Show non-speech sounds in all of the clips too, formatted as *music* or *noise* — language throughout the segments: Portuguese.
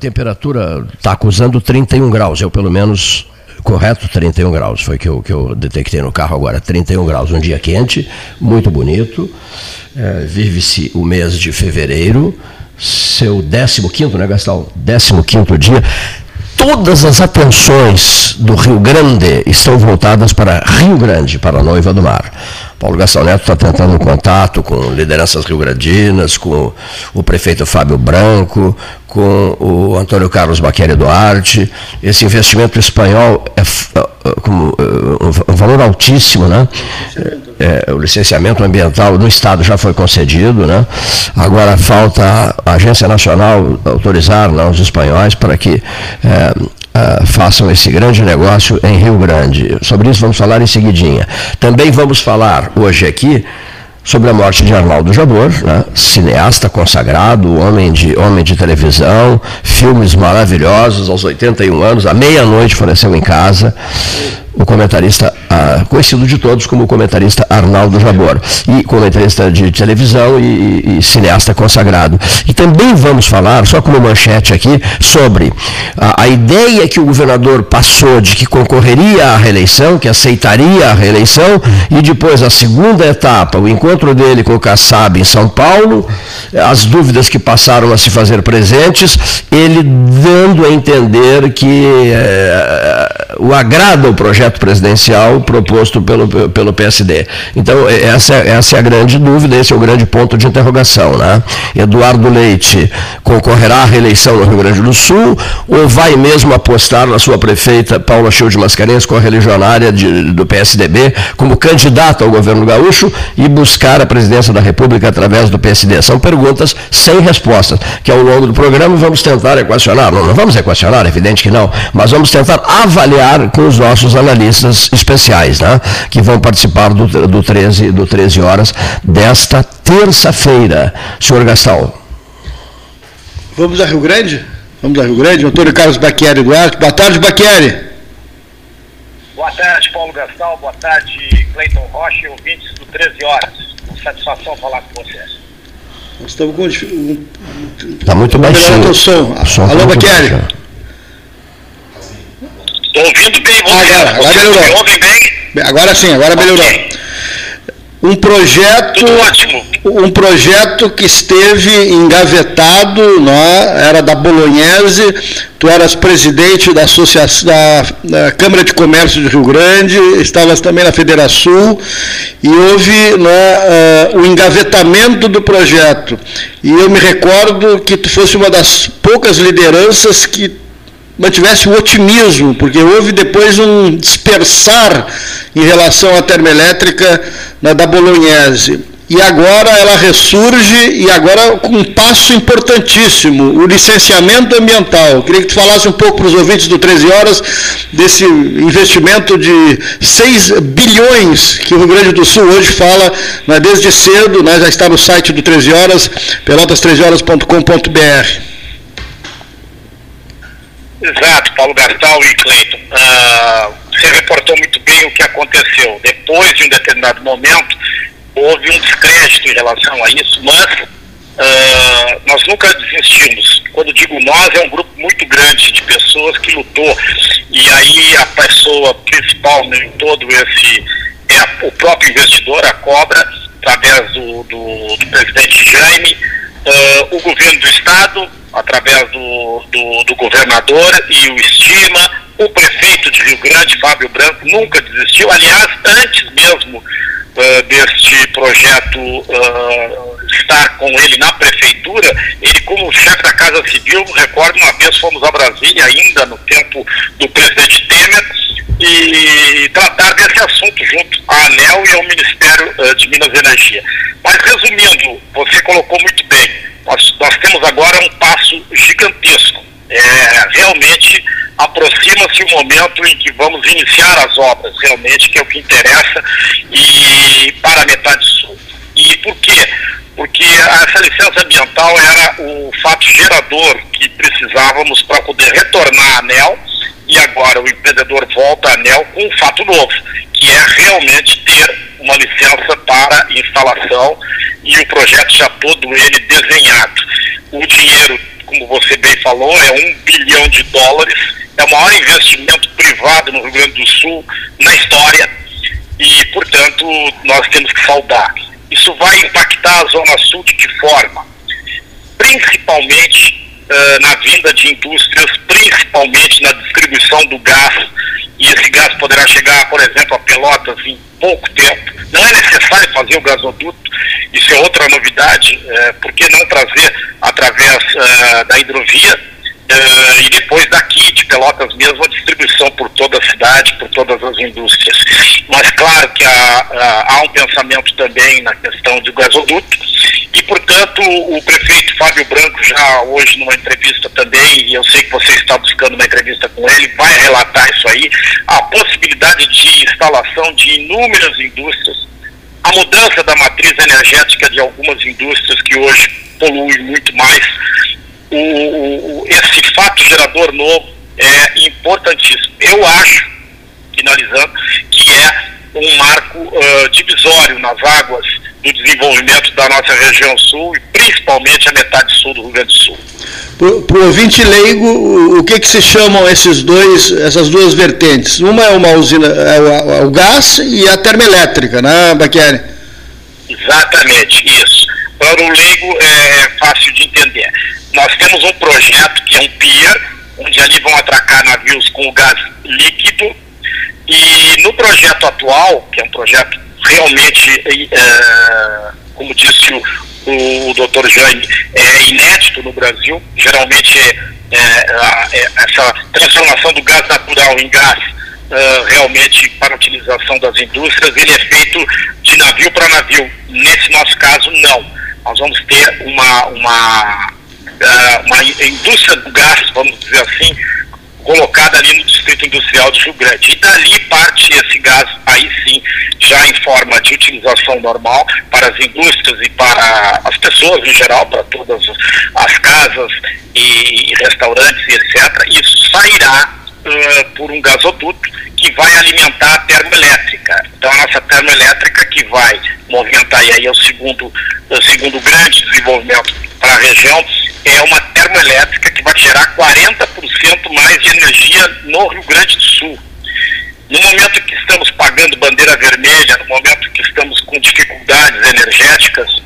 temperatura está acusando 31 graus, eu pelo menos correto 31 graus, foi que eu, que eu detectei no carro agora, 31 graus, um dia quente, muito bonito, é, vive-se o mês de fevereiro, seu 15º, né Gastão? 15º dia, todas as atenções do Rio Grande estão voltadas para Rio Grande, para a Noiva do Mar. Paulo Gastão Neto está tentando um contato com lideranças rio-grandinas, com o prefeito Fábio Branco, com o Antônio Carlos Baqueri Duarte. Esse investimento espanhol é, é, é um valor altíssimo, né? É, o licenciamento ambiental no Estado já foi concedido, né? Agora falta a Agência Nacional autorizar né, os espanhóis para que é, façam esse grande negócio em Rio Grande. Sobre isso vamos falar em seguidinha. Também vamos falar hoje aqui sobre a morte de Arnaldo Jabor, né? cineasta consagrado, homem de, homem de televisão, filmes maravilhosos aos 81 anos, à meia-noite faleceu em casa o comentarista, ah, conhecido de todos como o comentarista Arnaldo Jabor, e comentarista de televisão e, e, cineasta consagrado. E também vamos falar, só como manchete aqui, sobre a, a, ideia que o governador passou de que concorreria à reeleição, que aceitaria a reeleição, e depois a segunda etapa, o encontro dele com o Kassab em São Paulo, as dúvidas que passaram a se fazer presentes, ele dando a entender que é, o agrada o projeto projeto presidencial proposto pelo, pelo PSD. Então, essa, essa é a grande dúvida, esse é o grande ponto de interrogação. Né? Eduardo Leite concorrerá à reeleição no Rio Grande do Sul ou vai mesmo apostar na sua prefeita Paula Chiu de Mascarenhas, correligionária de, do PSDB, como candidata ao governo gaúcho e buscar a presidência da República através do PSD? São perguntas sem respostas, que ao longo do programa vamos tentar equacionar. Não, não vamos equacionar, é evidente que não, mas vamos tentar avaliar com os nossos analistas analistas especiais, né, que vão participar do, do, 13, do 13 horas desta terça-feira. Senhor Gastão. Vamos a Rio Grande? Vamos a Rio Grande. Antônio Carlos Baquieri Duarte. Boa tarde, Baquieri. Boa tarde, Paulo Gastal. Boa tarde, Cleiton Rocha e ouvintes do 13 horas. Satisfação falar com vocês. Nós estamos com. Está muito baixinho. O som. Alô, Baquieri. Estou ouvindo bem você. Agora, agora melhorou. Bem? Agora sim, agora okay. melhorou. Um projeto, um projeto que esteve engavetado, é? era da Bolognese, tu eras presidente da associação da, da, Câmara de Comércio de Rio Grande, estavas também na Federação e houve é, uh, o engavetamento do projeto. E eu me recordo que tu fosse uma das poucas lideranças que mantivesse o otimismo, porque houve depois um dispersar em relação à termoelétrica da Bolognese. E agora ela ressurge, e agora com um passo importantíssimo, o licenciamento ambiental. Eu queria que tu falasse um pouco para os ouvintes do 13 Horas desse investimento de 6 bilhões que o Rio Grande do Sul hoje fala né, desde cedo, né, já está no site do 13 Horas, pelotas13horas.com.br. Exato, Paulo Gastal e Cleiton. Uh, você reportou muito bem o que aconteceu. Depois de um determinado momento, houve um descrédito em relação a isso, mas uh, nós nunca desistimos. Quando digo nós, é um grupo muito grande de pessoas que lutou. E aí a pessoa principal em todo esse é o próprio investidor, a Cobra, através do, do, do presidente Jaime, uh, o governo do Estado, através do, do, do, governador e o Estima, o prefeito de Rio Grande, Fábio Branco, nunca desistiu. Aliás, antes mesmo uh, deste projeto uh, estar com ele na prefeitura, ele como chefe da Casa Civil, recordo uma vez fomos a Brasília ainda no tempo do presidente Temer e tratar desse assunto junto à ANEL e ao Ministério uh, de Minas e Energia. Mas resumindo, você colocou muito bem, nós, nós temos agora um passo gigantesco. É, realmente aproxima-se o momento em que vamos iniciar as obras, realmente, que é o que interessa, e para a metade sul. E por quê? Porque essa licença ambiental era o fato gerador que precisávamos para poder retornar à ANEL, e agora o empreendedor volta à ANEL com um fato novo, que é realmente ter uma licença para instalação e o projeto já todo ele desenhado. O dinheiro como você bem falou, é um bilhão de dólares, é o maior investimento privado no Rio Grande do Sul na história e, portanto, nós temos que saudar. Isso vai impactar a Zona Sul de que forma? Principalmente uh, na vinda de indústrias, principalmente na distribuição do gás, e esse gás poderá chegar, por exemplo, a Pelotas em pouco tempo. Não é necessário fazer o gasoduto, isso é outra novidade, uh, por que não trazer através uh, da hidrovia? Uh, e depois daqui de Pelotas mesmo a distribuição por toda a cidade, por todas as indústrias. Mas claro que há, há, há um pensamento também na questão do gasoduto e, portanto, o prefeito Fábio Branco já hoje numa entrevista também, e eu sei que você está buscando uma entrevista com ele, vai relatar isso aí, a possibilidade de instalação de inúmeras indústrias, a mudança da matriz energética de algumas indústrias que hoje poluem muito mais, o, o, esse fato gerador novo é importantíssimo. Eu acho, finalizando, que é um marco uh, divisório nas águas do desenvolvimento da nossa região sul e principalmente a metade sul do Rio Grande do Sul. Para o ouvinte leigo, o que, que se chamam esses dois, essas duas vertentes? Uma é uma usina, é o, é o gás e a termoelétrica, né, Baquieri? Exatamente, isso. Para o leigo é fácil de entender. Nós temos um projeto que é um pier, onde ali vão atracar navios com gás líquido, e no projeto atual, que é um projeto realmente, é, como disse o, o, Dr. Jaime, é inédito no Brasil, geralmente é, é, essa transformação do gás natural em gás Uh, realmente para utilização das indústrias, ele é feito de navio para navio. Nesse nosso caso, não. Nós vamos ter uma, uma uma indústria do gás, vamos dizer assim, colocada ali no Distrito Industrial de Rio Grande. E dali parte esse gás, aí sim, já em forma de utilização normal para as indústrias e para as pessoas em geral, para todas as casas e restaurantes e etc. Isso sairá uh, por um gasoduto que vai alimentar a termoelétrica. Então, a nossa termoelétrica que vai movimentar, e aí é o segundo, o segundo grande desenvolvimento para a região, é uma termoelétrica que vai gerar 40% mais de energia no Rio Grande do Sul. No momento que estamos pagando bandeira vermelha, no momento que estamos com dificuldades energéticas,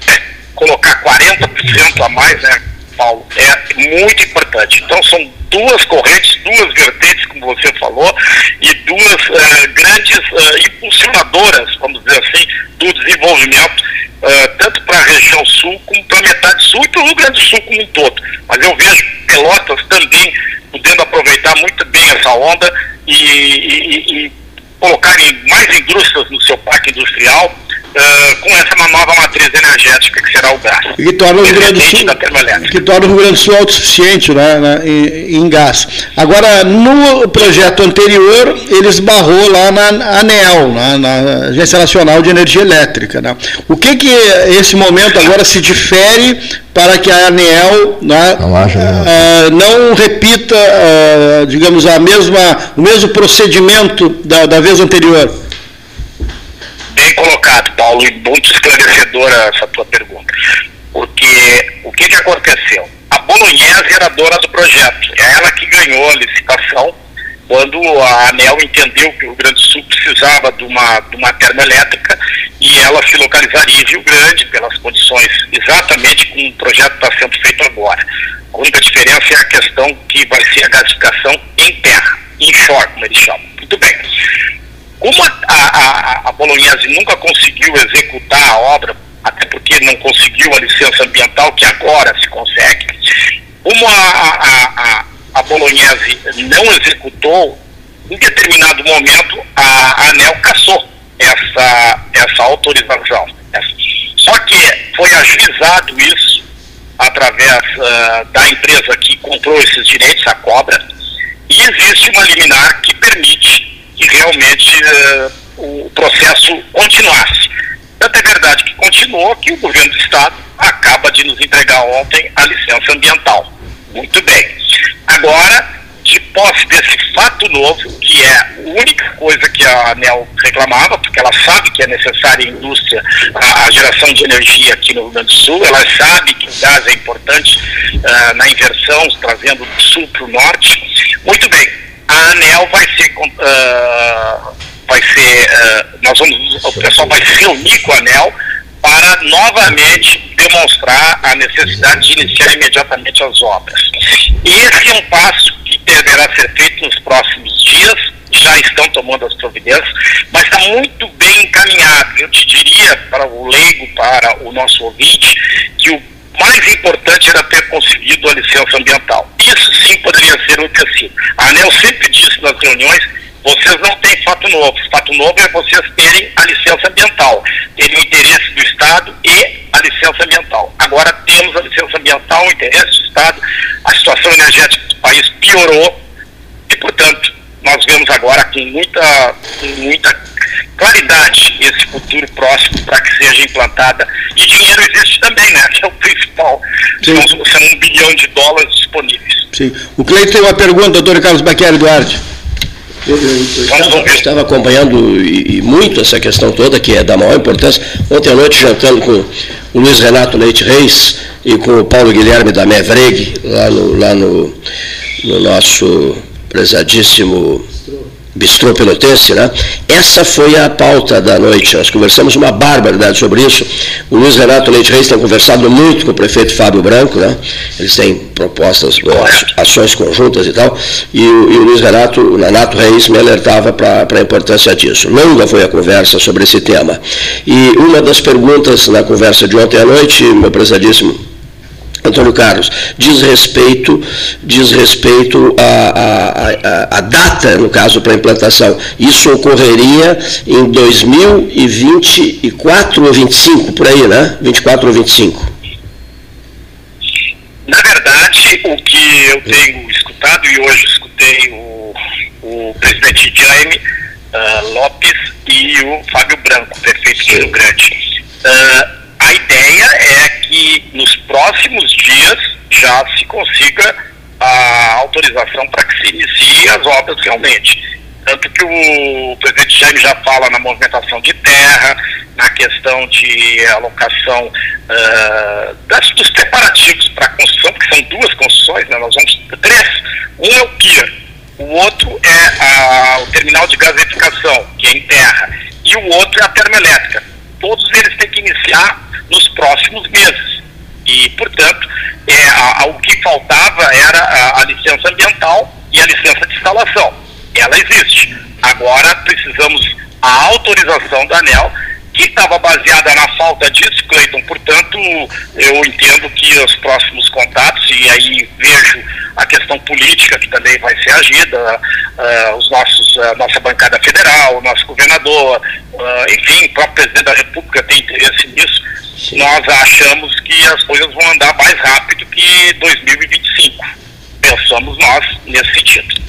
colocar 40% a mais, né, Paulo, é muito importante. Então são duas correntes, duas vertentes, como você falou, e duas uh, grandes uh, impulsionadoras, vamos dizer assim, do desenvolvimento uh, tanto para a região sul como para a metade sul e para o Rio Grande do Sul como um todo. Mas eu vejo Pelotas também podendo aproveitar muito bem essa onda e, e, e mais indústrias no seu parque industrial uh, com essa nova matriz energética que será o gás. E que torna o Rio Grande do Sul, que torna o Rio Grande do Sul autossuficiente né, né, em, em, gás. Agora, no projeto anterior, ele esbarrou lá na ANEL, na, na Agência Nacional de Energia Elétrica. Né? O que que esse momento agora se difere para que a ANEL né, não, uh, não repita, uh, digamos, a mesma, o mesmo procedimento da, da vez anterior? Bem colocado, Paulo, e muito esclarecedora essa tua pergunta. Porque o que, que aconteceu? A Bolognese era dona do projeto, é ela que ganhou a licitação quando a ANEL entendeu que o Rio Grande do Sul precisava de uma, de uma termoelétrica e ela se localizaria em Rio Grande pelas condições exatamente como o projeto está sendo feito agora. A única diferença é a questão que vai ser a gasificação em terra, em shore, como eles chamam. Muito bem. Como a, a, a Bolognese nunca conseguiu executar a obra, até porque não conseguiu a licença ambiental, que agora se consegue, como a, a, a Bolognese não executou, em determinado momento a ANEL cassou essa, essa autorização. Só que foi ajuizado isso através uh, da empresa que comprou esses direitos, a Cobra, e existe uma liminar que permite que realmente uh, o processo continuasse. Tanto é verdade que continuou que o governo do Estado acaba de nos entregar ontem a licença ambiental. Muito bem. Agora, de posse desse fato novo, que é a única coisa que a ANEL reclamava, porque ela sabe que é necessária a indústria, a, a geração de energia aqui no Rio Grande do Sul, ela sabe que o gás é importante uh, na inversão, trazendo do sul para o norte. Muito bem, a ANEL vai ser. Uh, vai ser uh, nós vamos, o pessoal vai se reunir com a ANEL para novamente demonstrar a necessidade de iniciar imediatamente as obras. E esse é um passo que deverá ser feito nos próximos dias, já estão tomando as providências, mas está muito bem encaminhado. Eu te diria, para o leigo, para o nosso ouvinte, que o mais importante era ter conseguido a licença ambiental. Isso sim poderia ser o tecido. A ANEL sempre disse nas reuniões vocês não têm fato novo. Fato novo é vocês terem a licença ambiental, terem o interesse do Estado e a licença ambiental. Agora temos a licença ambiental, o interesse do Estado, a situação energética do país piorou e, portanto, nós vemos agora com muita, com muita claridade esse futuro próximo para que seja implantada. E dinheiro existe também, né? Que é o principal. São, são um bilhão de dólares disponíveis. Sim. O Cleiton tem uma pergunta, doutor Carlos Baqueri Duarte. Eu, eu, eu, estava, eu, estava, acompanhando e, e, muito essa questão toda, que é da maior importância. Ontem à noite, jantando com o Luiz Renato Leite Reis e com o Paulo Guilherme da Mevreg, lá no, lá no, no nosso prezadíssimo Bistrô Pelotense, né? Essa foi a pauta da noite. Nós conversamos uma barbaridade sobre isso. O Luiz Renato Leite Reis tem conversado muito com o prefeito Fábio Branco, né? Eles têm propostas, ações conjuntas e tal. E, e o Luiz Renato, o Renato Reis, me alertava para a importância disso. Longa foi a conversa sobre esse tema. E uma das perguntas na conversa de ontem à noite, meu prezadíssimo Antônio Carlos, diz respeito, diz respeito à, data, no caso, para a implantação. Isso ocorreria em 2024 ou 25, por aí, né? 24 ou 25. Na verdade, o que eu tenho escutado, e hoje escutei o, o presidente Jaime uh, Lopes e o Fábio Branco, prefeito de Rio Grande. Uh, a ideia é que nos próximos dias já se consiga a autorização para que se inicie as obras realmente. Tanto que o presidente Jaime já fala na movimentação de terra, na questão de alocação uh, das, dos preparativos para a construção, porque são duas construções, né? nós vamos três. Um é o pier, o outro é a, o terminal de gaseificação, que é em terra, e o outro é a termoelétrica. Todos eles têm que iniciar nos próximos meses. E, portanto, é, a, a, o que faltava era a, a licença ambiental e a licença de instalação. Ela existe. Agora precisamos a autorização da ANEL, que estava baseada na falta disso, Cleiton. Portanto, eu entendo que os próximos contatos, e aí vejo a questão política que também vai ser agida, uh, os nossos, uh, nossa bancada federal, o nosso governador, uh, enfim, o próprio presidente da República tem interesse nisso Sim. nós achamos que as coisas vão andar mais rápido que 2025. Pensamos nós nesse sentido.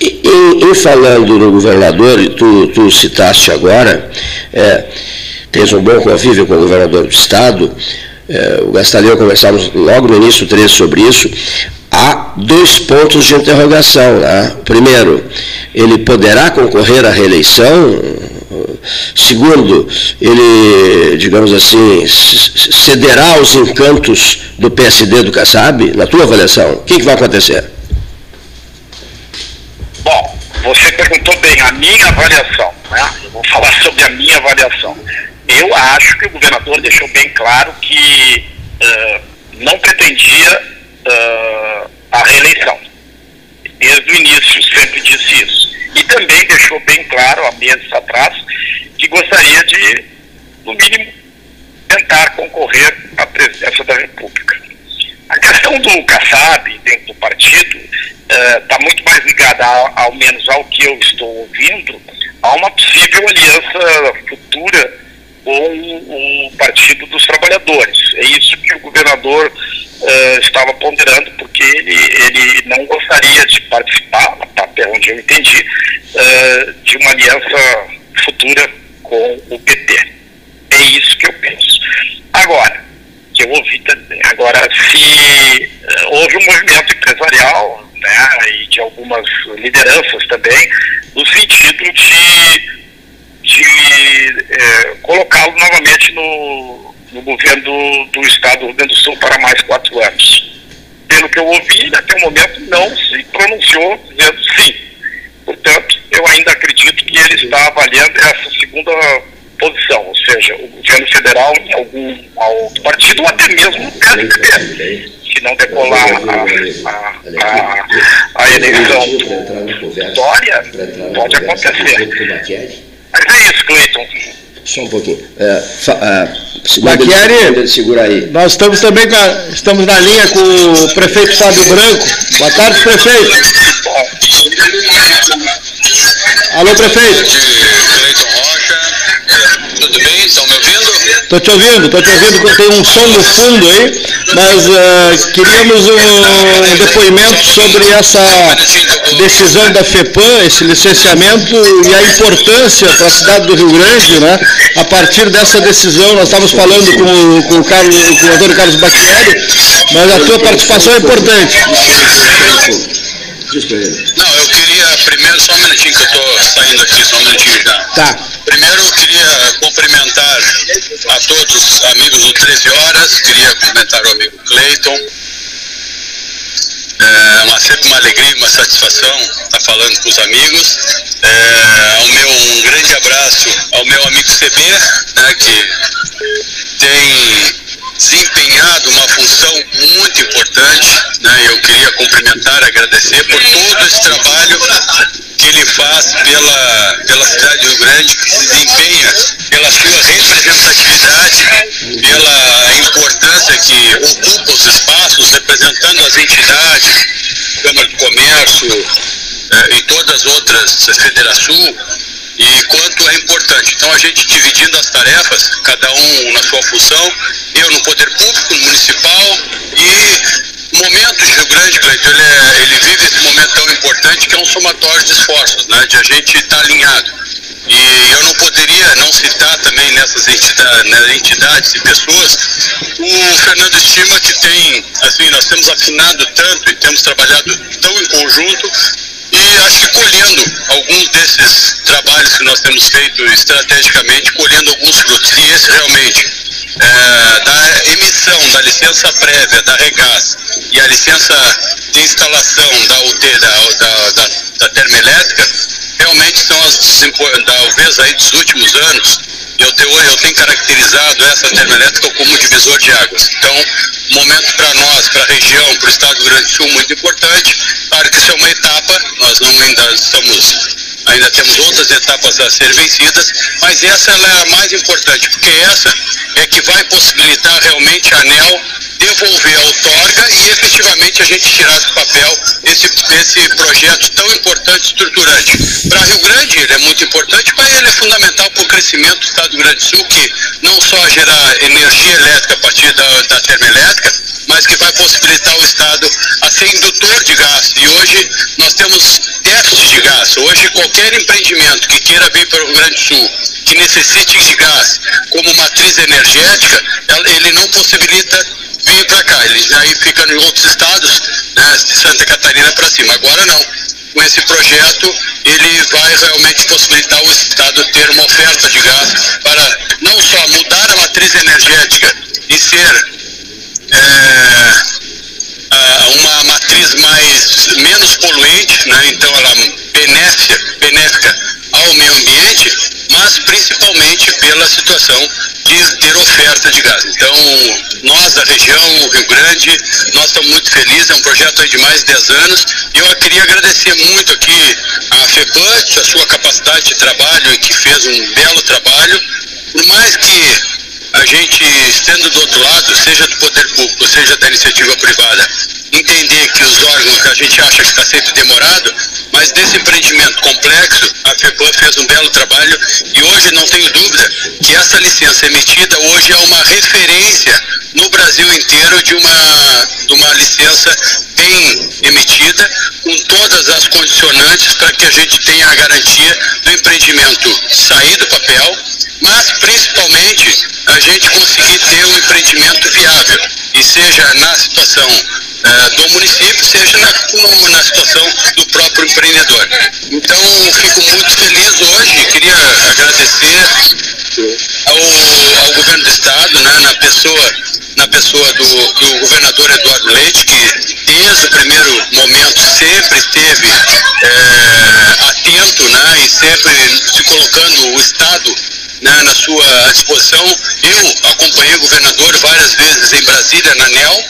E, falando no governador, e tu, tu citaste agora, é, tens um bom convívio com o governador do Estado, é, o Gastalho eu conversamos logo no início do trecho sobre isso, há dois pontos de interrogação. Né? Primeiro, ele poderá concorrer à reeleição Segundo, ele, digamos assim, cederá aos encantos do PSD do Kassab? Na tua avaliação, o que, que vai acontecer? Minha avaliação. Né? Eu vou falar sobre a minha avaliação. Eu acho que o governador deixou bem claro que uh, não pretendia uh, a reeleição. Desde o início sempre disse isso. E também deixou bem claro, há meses atrás, que gostaria de, no mínimo, tentar concorrer à presidência da República. A questão do Kassab dentro do partido está uh, muito mais ligada, ao, ao menos ao que eu estou ouvindo, a uma possível aliança futura com o Partido dos Trabalhadores. É isso que o governador uh, estava ponderando, porque ele, ele não gostaria de participar, até onde eu entendi, uh, de uma aliança futura com o PT. É isso que eu penso. Agora, que eu ouvi também, agora se uh, houve um movimento empresarial né, e de algumas lideranças também, no sentido de, de é, colocá-lo novamente no, no governo do, do Estado do Rio Grande do Sul para mais quatro anos. Pelo que eu ouvi, até o momento não se pronunciou dizendo sim. Portanto, eu ainda acredito que ele está avaliando essa segunda posição, ou seja, o governo federal em algum outro partido, ou até mesmo no PSDB. Se não decolar a, a, a, a eleição Dória, pode acontecer. Mas é isso, Cleiton. Só um pouquinho. É, é, segura aí. Nós estamos também a, estamos na linha com o prefeito Fábio Branco. Boa tarde, prefeito. Alô, prefeito. Tudo bem? Estão me ouvindo? Estou te ouvindo, estou te ouvindo. Tem um som no fundo aí, mas uh, queríamos um, depoimento sobre essa decisão da FEPAM, esse licenciamento e a importância para a cidade do Rio Grande, né? A partir dessa decisão, nós estávamos falando com, com, o, Carlos, com o Antônio Carlos Bacchieri, mas a tua participação é importante. Não, eu queria primeiro, só um minutinho que eu estou saindo aqui, só um minutinho já. Tá. Primeiro eu queria cumprimentar a todos os amigos do 13 Horas, queria cumprimentar o amigo Cleiton. É uma, sempre uma alegria, uma satisfação estar falando com os amigos. É, meu, um grande abraço ao meu amigo CB, né, que tem desempenhado uma função muito importante. Né, eu queria cumprimentar, agradecer por todo esse trabalho que ele faz pela, pela cidade do Rio Grande, que se desempenha pela sua representatividade, pela importância que ocupa os espaços, representando as entidades, Câmara de Comércio eh, e todas as outras, Federação, e quanto é importante. Então a gente dividindo as tarefas, cada um na sua função, eu no poder público, no municipal e momento de Rio Grande, Cleiton, ele, é, ele vive esse momento tão importante que é um somatório de esforços, né, de a gente estar tá alinhado. E eu não poderia não citar também nessas entidades, né, entidades e pessoas o Fernando Estima, que tem, assim, nós temos afinado tanto e temos trabalhado tão em conjunto e acho que colhendo alguns desses trabalhos que nós temos feito estrategicamente, colhendo alguns frutos. E esse realmente é, da emissão da licença prévia da Regás e a licença de instalação da UT, da, da, da, da termoelétrica, realmente são as, talvez aí dos últimos anos, eu tenho, eu tenho caracterizado essa termoelétrica como divisor de águas. Então, momento para nós, para a região, para o estado do Rio Grande do Sul, muito importante. Claro que isso é uma etapa, nós não ainda estamos ainda temos outras etapas a ser vencidas, mas essa é a mais importante, porque essa é que vai possibilitar realmente a ANEL devolver a outorga e efetivamente a gente tirar do papel esse, esse projeto tão importante, estruturante. Para Rio Grande ele é muito importante, mas ele é fundamental para o crescimento do Estado do Rio Grande do Sul, que não só gerar energia elétrica a partir da, da termoelétrica, mas que vai possibilitar o Estado a ser indutor de gás. E hoje nós temos déficit de gás. Hoje qualquer empreendimento que queira vir para o Rio Grande do Sul, que necessite de gás como matriz energética, ele não possibilita vir para cá. Ele aí fica em outros estados, né, de Santa Catarina para cima. Agora não. Com esse projeto, ele vai realmente possibilitar o Estado ter uma oferta de gás para não só mudar a matriz energética e ser é, uma matriz mais menos poluente, né, então ela benéfica, benéfica ao meio ambiente, mas principalmente pela situação de ter oferta de gás. Então, nós da região, Rio Grande, nós estamos muito felizes, é um projeto de mais de 10 anos, e eu queria agradecer muito aqui a FEPAT, a sua capacidade de trabalho, que fez um belo trabalho, por mais que a gente, estando do outro lado, seja do poder público, seja da iniciativa privada, entender que os órgãos que a gente acha que está sempre demorado, mas desse empreendimento complexo, a FEPAM fez um belo trabalho e hoje não tenho dúvida que essa licença emitida hoje é uma referência no Brasil inteiro de uma, de uma licença bem emitida, com todas as condicionantes para que a gente tenha a garantia do empreendimento sair do papel, mas principalmente a gente conseguir ter um empreendimento viável, e seja na situação uh, do município, seja na, na situação do próprio empreendedor. Então, fico muito agradecer ao, ao governo do estado, né, na pessoa, na pessoa do, do governador Eduardo Leite, que desde o primeiro momento sempre esteve é, atento né, e sempre se colocando o estado né, na sua disposição. Eu acompanhei o governador várias vezes em Brasília, na NEL,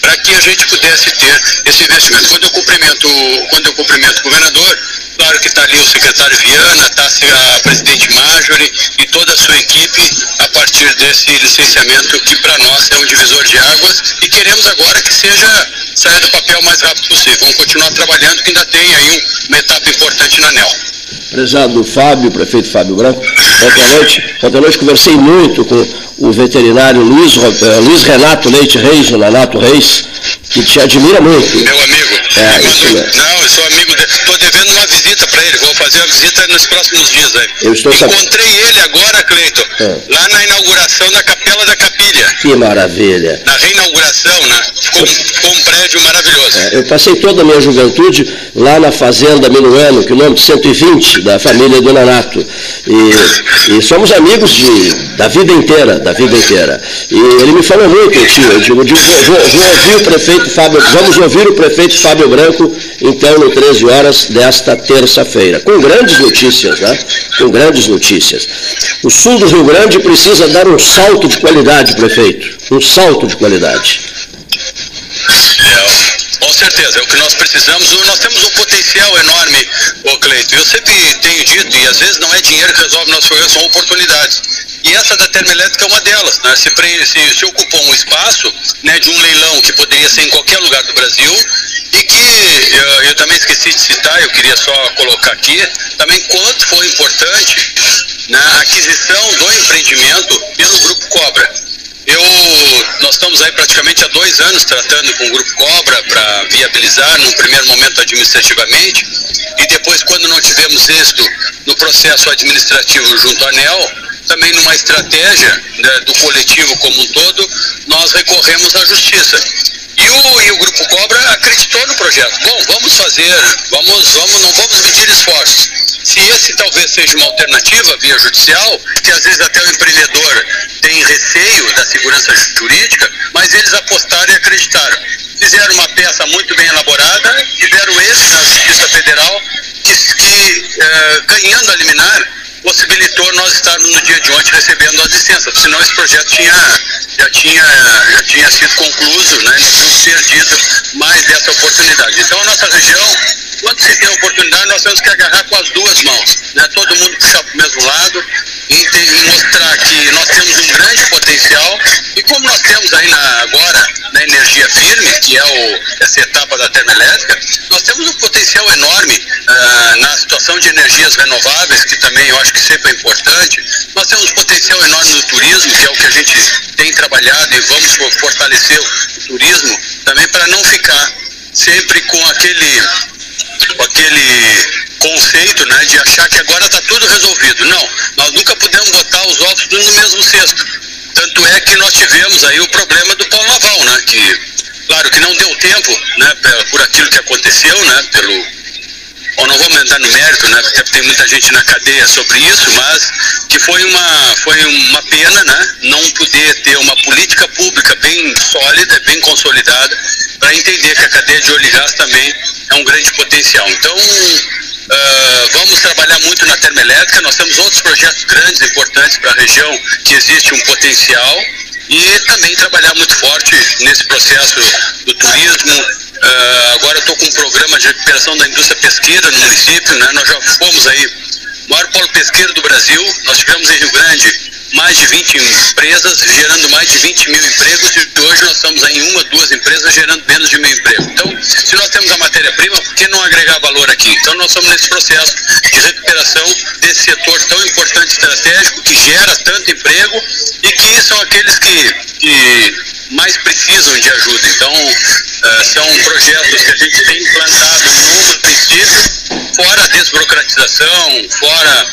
para que a gente pudesse ter esse investimento. Quando eu cumprimento, quando eu cumprimento o governador, claro que está ali o secretário Viana, está a presidente Marjorie e toda a sua equipe a partir desse licenciamento que para nós é um divisor de águas e queremos agora que seja saia do papel o mais rápido possível. Vamos continuar trabalhando que ainda tem aí uma etapa importante na ANEL. Prezado Fábio, prefeito Fábio Branco, ontem à noite, ontem à noite conversei muito com o veterinário Luiz, uh, Luiz Renato Leite Reis, o Nanato Reis, que te admira muito. Meu amigo. É, isso mesmo. Não, eu sou amigo dele. Estou devendo uma visita para ele. Vou fazer uma visita nos próximos dias aí. Eu estou Encontrei ele agora, Cleiton, é. lá na inauguração da Capela da Capilha. Que maravilha. Na reinauguração, né? Ficou, ficou um prédio maravilhoso. É, eu passei toda a minha juventude lá na Fazenda Minuano, quilômetro 120, da família do Nanato. E, e somos amigos de, da vida inteira da vida inteira. E ele me falou muito, tio, eu digo, digo vou, vou, vou, ouvir o prefeito Fábio, vamos ouvir o prefeito Fábio Branco, então, no 13 horas desta terça-feira, com grandes notícias, né? Com grandes notícias. O sul do Rio Grande precisa dar um salto de qualidade, prefeito, um salto de qualidade. É, com certeza, é o que nós precisamos. Nós temos um potencial enorme, ô Cleito. Eu sempre tenho dito, e às vezes não é dinheiro que resolve nosso problema, são oportunidades. E essa da termoelétrica é uma delas. Né? Se, se, se ocupou um espaço né, de um leilão que poderia ser em qualquer lugar do Brasil e que eu, eu também esqueci de citar, eu queria só colocar aqui, também quanto foi importante na aquisição do empreendimento pelo Grupo Cobra. Eu, nós estamos aí praticamente há dois anos tratando com o Grupo Cobra para viabilizar, num primeiro momento administrativamente, e depois, quando não tivemos êxito no processo administrativo junto à ANEL, também numa estratégia né, do coletivo como um todo, nós recorremos à justiça. E o, e o Grupo Cobra acreditou no projeto. Bom, vamos fazer, vamos, vamos, não vamos medir esforços. Se esse talvez seja uma alternativa via judicial, que às vezes até o empreendedor tem receio da segurança jurídica, mas eles apostaram e acreditaram. Fizeram uma peça muito bem elaborada, tiveram esse na Justiça Federal, que, que eh, ganhando a liminar, possibilitou nós estarmos no dia de ontem recebendo as licenças, senão esse projeto tinha, já, tinha, já tinha sido concluído, né? nós tínhamos perdido mais essa oportunidade. Então a nossa região, quando se tem oportunidade, nós temos que agarrar com as duas mãos, né? todo mundo puxar para o mesmo lado e, e, mostrar que nós temos um grande potencial e como nós temos aí na, agora na energia firme, que é o, essa etapa da termoelétrica, nós temos um potencial enorme uh, na situação de energias renováveis, que também eu acho que sempre é importante. Nós temos um potencial enorme no turismo, que é o que a gente tem trabalhado e vamos fortalecer o turismo também para não ficar sempre com aquele, com aquele conceito né, de achar que agora está tudo resolvido. Não, nós nunca podemos botar os ovos no mesmo cesto. Tanto é que nós tivemos aí o problema do pau naval, né? Que, claro que não deu tempo, né? Por aquilo que aconteceu, né? Pelo, ou não vamos entrar no mérito, né? Porque tem muita gente na cadeia sobre isso, mas que foi uma, foi uma pena, né? Não poder ter uma política pública bem sólida, bem consolidada, para entender que a cadeia de óleo e gás também é um grande potencial. Então, Uh, vamos trabalhar muito na termoelétrica. Nós temos outros projetos grandes, importantes para a região, que existe um potencial. E também trabalhar muito forte nesse processo do turismo. Uh, agora estou com um programa de recuperação da indústria pesqueira no município. Né? Nós já fomos aí, maior polo pesqueiro do Brasil. Nós tivemos em Rio Grande mais de 20 empresas, gerando mais de 20 mil empregos, e hoje nós estamos em uma, duas empresas gerando menos de mil empregos. Então, se nós temos a matéria-prima, por que não agregar valor aqui? Então, nós estamos nesse processo de recuperação desse setor tão importante estratégico, que gera tanto emprego e que são aqueles que, que mais precisam de ajuda. Então, uh, são projetos que a gente tem implantado no município, fora a desburocratização, fora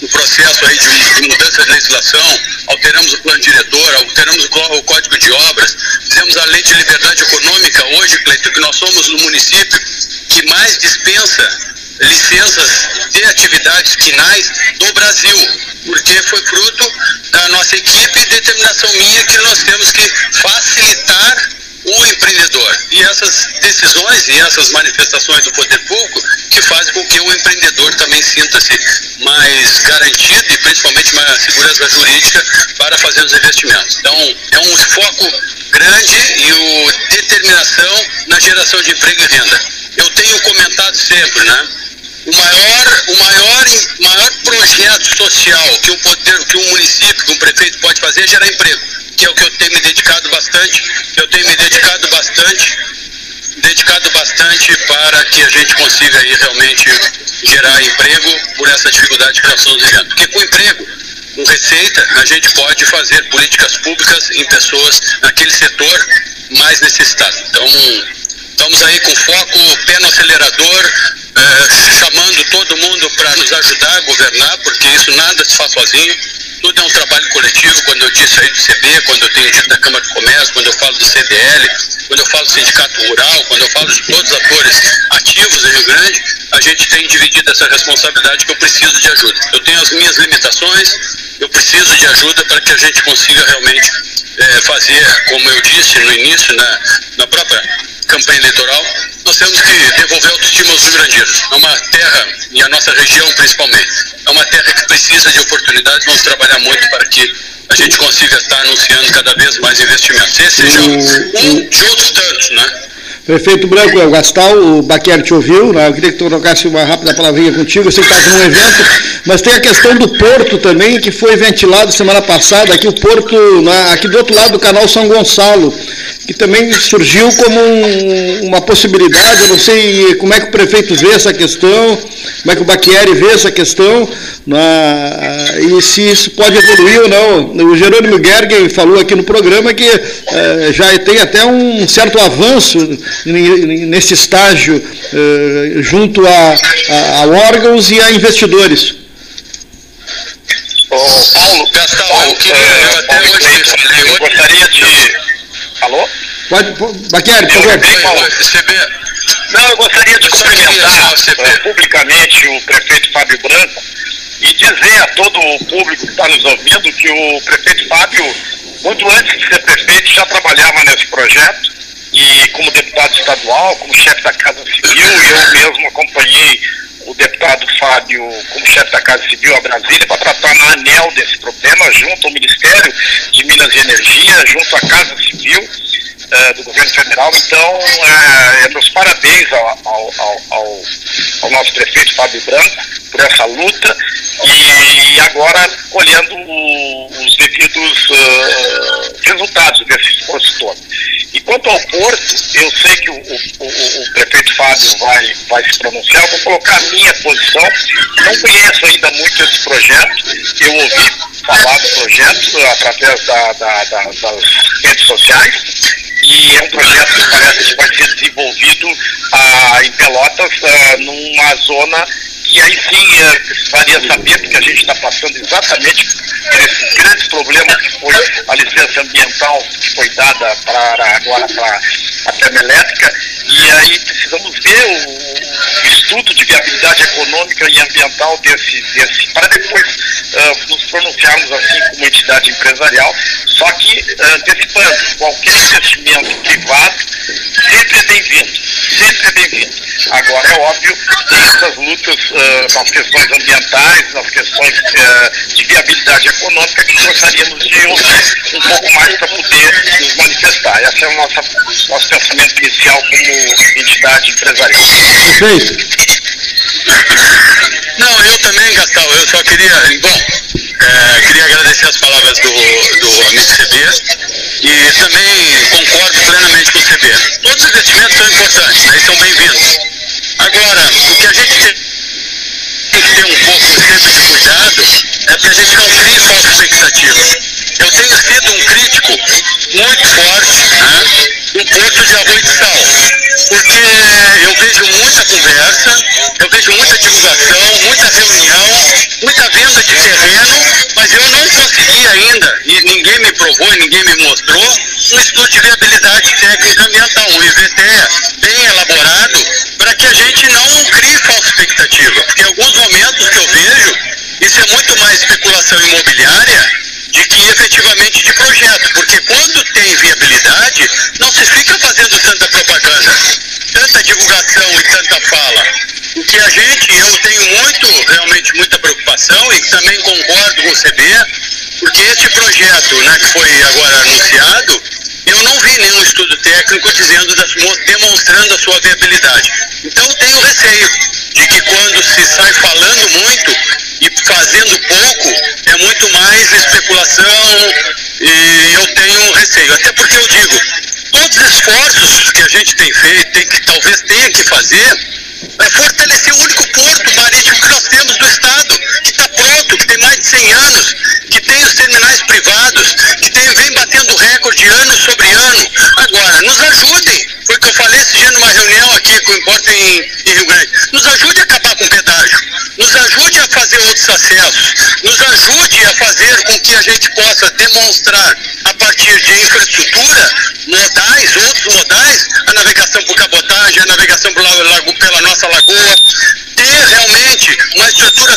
no processo aí de, de, mudança de legislação, alteramos o plano diretor, alteramos o, o, Código de Obras, fizemos a Lei de Liberdade Econômica hoje, Cleiton, que nós somos no município que mais dispensa licenças de atividades quinais no Brasil, porque foi fruto da nossa equipe e determinação minha que nós temos que facilitar o empreendedor. E essas decisões e essas manifestações do poder público que fazem com que o empreendedor também sinta-se mais garantido e principalmente mais segurança jurídica para fazer os investimentos. Então, é um foco grande e o determinação na geração de emprego e renda. Eu tenho comentado sempre, né? O maior, o maior, maior projeto social que um, poder, que um município, que um prefeito pode fazer é gerar emprego que é o que eu tenho me dedicado bastante. Eu tenho me dedicado bastante, dedicado bastante para que a gente consiga aí realmente gerar emprego por essa dificuldade que nós estamos vivendo. Porque com emprego, com receita, a gente pode fazer políticas públicas em pessoas naquele setor mais necessitado. Então, estamos aí com foco, pé no acelerador, é, chamando todo mundo para nos ajudar a governar, porque isso nada se faz sozinho tudo é um trabalho coletivo, quando eu disse aí do CB, quando eu tenho dito da Câmara de Comércio, quando eu falo do CDL, quando eu falo do Sindicato Rural, quando eu falo de todos os atores ativos em Rio Grande, a gente tem dividido essa responsabilidade que eu preciso de ajuda. Eu tenho as minhas limitações, eu preciso de ajuda para que a gente consiga realmente é, fazer, como eu disse no início, na, na própria campanha eleitoral, nós temos que devolver autoestima aos rio-grandinos. É uma terra, e a nossa região principalmente, é uma terra que precisa de oportunidades, vamos trabalhar muito para que a gente consiga estar anunciando cada vez mais investimentos. Esse seja um de outros tantos, né? Prefeito Branco, o Gastal, o Baquer te ouviu, né? eu queria que tu trocasse uma rápida palavrinha contigo, eu sei que estava num evento, mas tem a questão do porto também, que foi ventilado semana passada, aqui o porto, né? aqui do outro lado do canal São Gonçalo, que também surgiu como um, uma possibilidade, eu não sei como é que o prefeito vê essa questão, como é que o Baquieri vê essa questão, né, e se isso pode evoluir ou não. O Jerônimo Gergen falou aqui no programa que eh, já tem até um certo avanço nesse estágio eh, junto a, a, a órgãos e a investidores. Ô, Paulo, Gastão, eu, queria, eu até hoje falei, eu gostaria de Alô? Pode, Baqueri, por favor. Não, eu gostaria de cumprimentar uh, publicamente o prefeito Fábio Branco e dizer a todo o público que está nos ouvindo que o prefeito Fábio, muito antes de ser prefeito, já trabalhava nesse projeto e como deputado estadual, como chefe da Casa Civil, eu mesmo acompanhei o deputado Fábio como chefe da Casa Civil a Brasília para tratar na ANEL desse problema, junto ao Ministério de Minas e Energia, junto à Casa Civil uh, do governo federal. Então, uh, meus parabéns ao, ao, ao, ao, nosso prefeito Fábio Branco por essa luta e agora colhendo os devidos uh, resultados desse esforço todo. E quanto ao Porto, eu sei que o, o, o, prefeito Fábio vai, vai se pronunciar, eu vou colocar a minha posição. Não conheço ainda muito esse projeto, eu ouvi falar do projeto através da, da, da, das redes sociais. E é um projeto que parece que vai ser desenvolvido ah, em Pelotas, ah, numa zona que aí sim é, precisaria saber, porque a gente está passando exatamente por esses grandes problemas que foi a licença ambiental que foi dada para agora para a termoelétrica, e aí precisamos ver o, o, estudo de viabilidade econômica e ambiental desse, desse para depois uh, nos pronunciarmos assim como entidade empresarial, só que uh, antecipando, qualquer investimento privado sempre é bem-vindo, sempre é bem-vindo. Agora é óbvio que essas lutas uh, nas questões ambientais, nas questões uh, de viabilidade econômica, que gostaríamos de ouvir um pouco mais para poder nos manifestar. Esse é o nosso, nosso pensamento inicial como entidade empresarial. Perfeito. Não, eu também, Gastal, eu só queria, bom, é, queria agradecer as palavras do, do amigo CB e também concordo plenamente com o CB. Todos os investimentos são importantes, né, são bem-vindos. Agora, o que a gente tem tem que ter um pouco sempre de cuidado é que a gente não crie falsas expectativas. Eu tenho sido um crítico muito forte né, do porto de arroz e sal, porque eu vejo muita conversa, eu vejo muita divulgação, muita reunião, muita venda de terreno, mas eu não consegui ainda, e ninguém me provou ninguém me mostrou, um estudo de viabilidade técnica ambiental, um IVTE, bem elaborado, para que a gente não crie falsa expectativa especulação imobiliária de que efetivamente de projeto, porque quando tem viabilidade, não se fica fazendo tanta propaganda, tanta divulgação e tanta fala. O que a gente, eu tenho muito, realmente muita preocupação e também concordo com o CB, porque esse projeto né, que foi agora anunciado, eu não vi nenhum estudo técnico dizendo, demonstrando a sua viabilidade. Então tenho receio de que quando se sai falando muito e fazendo pouco, é muito mais especulação e eu tenho receio. Até porque eu digo, todos os esforços que a gente tem feito, tem que, talvez tenha que fazer, é fortalecer o único porto marítimo que nós temos do Estado, que está tem mais de 100 anos, que tem os terminais privados, que tem, vem batendo recorde ano sobre ano. Agora, nos ajudem, foi o que eu falei esse dia numa reunião aqui com o Importa em, em Rio Grande, nos ajude a acabar com o pedágio, nos ajude a fazer outros acessos, nos ajude a fazer com que a gente possa demonstrar, a partir de infraestrutura, modais, outros modais, a navegação por cabotagem, a navegação pela nossa lagoa, ter realmente uma estrutura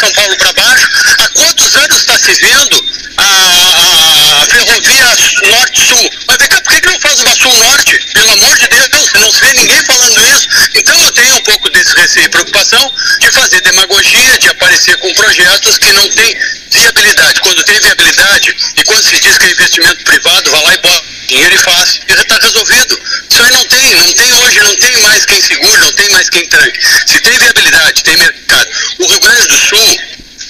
São Paulo para baixo. Há quantos anos está se vendo a, a ferrovia norte-sul? Mas vem cá, por que, que não faz uma sul-norte? Pelo amor de Deus, não se vê ninguém falando isso. Então eu tenho um pouco desse receio e preocupação de fazer demagogia, de aparecer com projetos que não têm viabilidade. Quando tem viabilidade e quando se diz que é investimento privado, vai lá e bota dinheiro e faz. E já está resolvido. Isso aí não tem, não tem hoje, não tem mais quem segure, não tem mais quem tranque. Se tem viabilidade, tem mercado. O Rio Grande do Sul,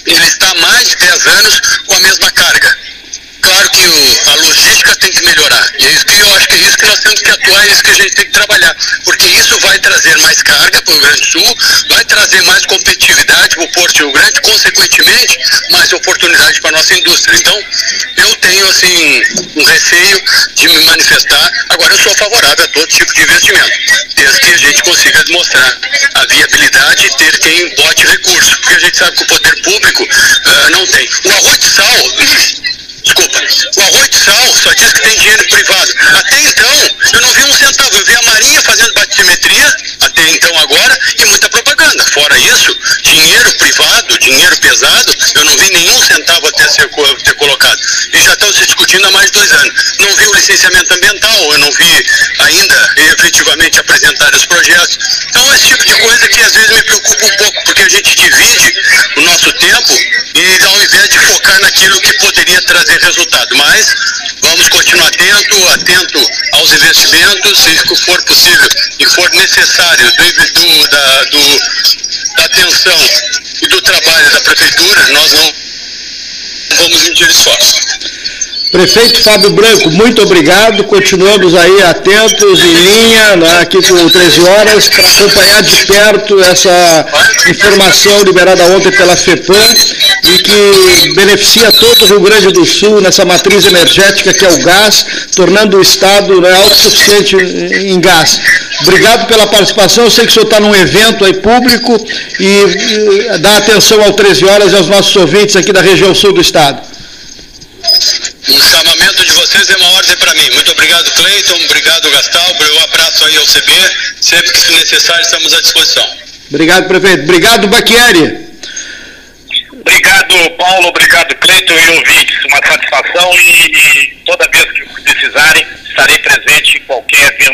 ele está há mais de 10 anos com a mesma carga. Claro que o, a logística tem que melhorar. E é isso que eu acho que é isso que nós temos que atuar, é isso que a gente tem que trabalhar. Porque isso vai trazer mais carga para o Rio Grande do Sul, vai trazer mais competitividade para o Porto Rio Grande, consequentemente, mais oportunidade para a nossa indústria. Então, eu tenho, assim, um receio de me manifestar. Agora, eu sou favorável a todo tipo de investimento, desde que a gente consiga demonstrar a viabilidade e ter quem bote recurso. Porque a gente sabe que o poder público uh, não tem. O arroz de sal. O arroz de sal só diz que tem dinheiro privado. Até então, eu não vi um centavo. Eu vi a Marinha fazendo batimetria, até então agora, e muita propaganda. Fora isso, dinheiro privado, dinheiro pesado, eu não vi nenhum centavo até ser ter colocado. E já estão se discutindo há mais de dois anos. Não vi o licenciamento ambiental, eu não vi ainda efetivamente apresentar os projetos. Então, esse tipo de coisa que às vezes me preocupa um pouco, porque a gente divide o nosso tempo invés de focar naquilo que poderia trazer resultado. Mas vamos continuar atento, atento aos investimentos, se for possível e for necessário do, do, da, do, da atenção e do trabalho da prefeitura, nós não vamos medir esforço. Prefeito Fábio Branco, muito obrigado. Continuamos aí atentos, em linha, né, aqui com 13 horas, para acompanhar de perto essa informação liberada ontem pela FEPAM e que beneficia todo o Rio Grande do Sul nessa matriz energética que é o gás, tornando o Estado né, autossuficiente em gás. Obrigado pela participação. Eu sei que o senhor está num evento aí público e, e dá atenção ao 13 horas e aos nossos ouvintes aqui da região sul do Estado. O chamamento de vocês é uma ordem para mim. Muito obrigado, Cleiton. Obrigado, Gastal. Um abraço aí ao CB. Sempre que necessário, estamos à disposição. Obrigado, prefeito. Obrigado, Baquieri. Paulo. Obrigado, Cleiton e ouvintes. Uma satisfação e, e toda vez que precisarem, estarei presente em qualquer evento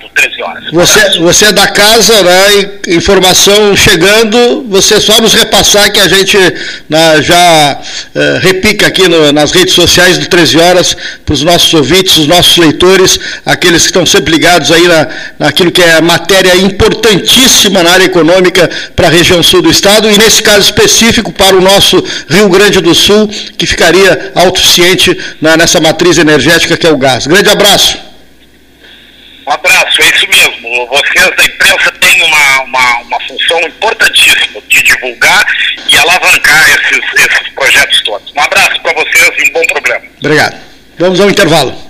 do 13 horas. Você, você é da casa, né? Informação chegando, você só nos repassar que a gente né, já uh, repica aqui no, nas redes sociais do 13 horas para os nossos ouvintes, os nossos leitores, aqueles que estão sempre ligados aí na, naquilo que é matéria importantíssima na área econômica para a região sul do estado e nesse caso específico para o nosso Rio Grande do Sul, que ficaria autossuficiente né, nessa matriz energética que é o gás. Grande abraço. Um abraço, é isso mesmo. Vocês da imprensa têm uma, uma, uma função importantíssima de divulgar e alavancar esses, esses projetos todos. Um abraço para vocês e um bom programa. Obrigado. Vamos ao intervalo.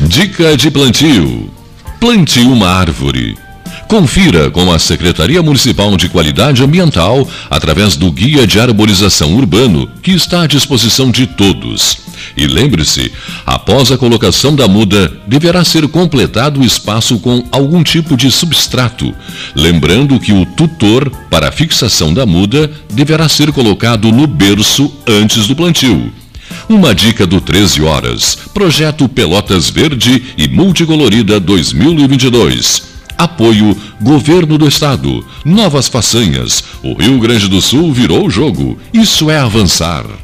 Dica de plantio: plante uma árvore. Confira com a Secretaria Municipal de Qualidade Ambiental através do Guia de Arborização Urbano, que está à disposição de todos. E lembre-se, após a colocação da muda, deverá ser completado o espaço com algum tipo de substrato. Lembrando que o tutor para a fixação da muda deverá ser colocado no berço antes do plantio. Uma dica do 13 Horas. Projeto Pelotas Verde e Multicolorida 2022. Apoio Governo do Estado. Novas façanhas. O Rio Grande do Sul virou o jogo. Isso é avançar.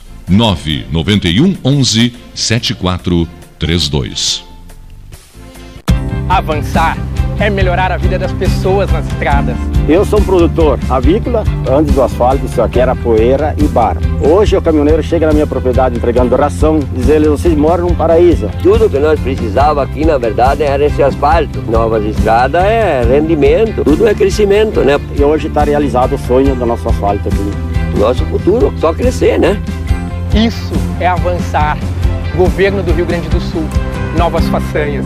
991 11 7432 Avançar é melhorar a vida das pessoas nas estradas. Eu sou um produtor avícola, antes do asfalto só que era poeira e barro. Hoje o caminhoneiro chega na minha propriedade entregando ração, dizendo vocês moram num paraíso. Tudo que nós precisava aqui na verdade era esse asfalto. Novas estradas é rendimento, tudo é crescimento, né? E hoje está realizado o sonho do nosso asfalto aqui. Nosso futuro, só crescer, né? Isso é avançar. Governo do Rio Grande do Sul. Novas façanhas.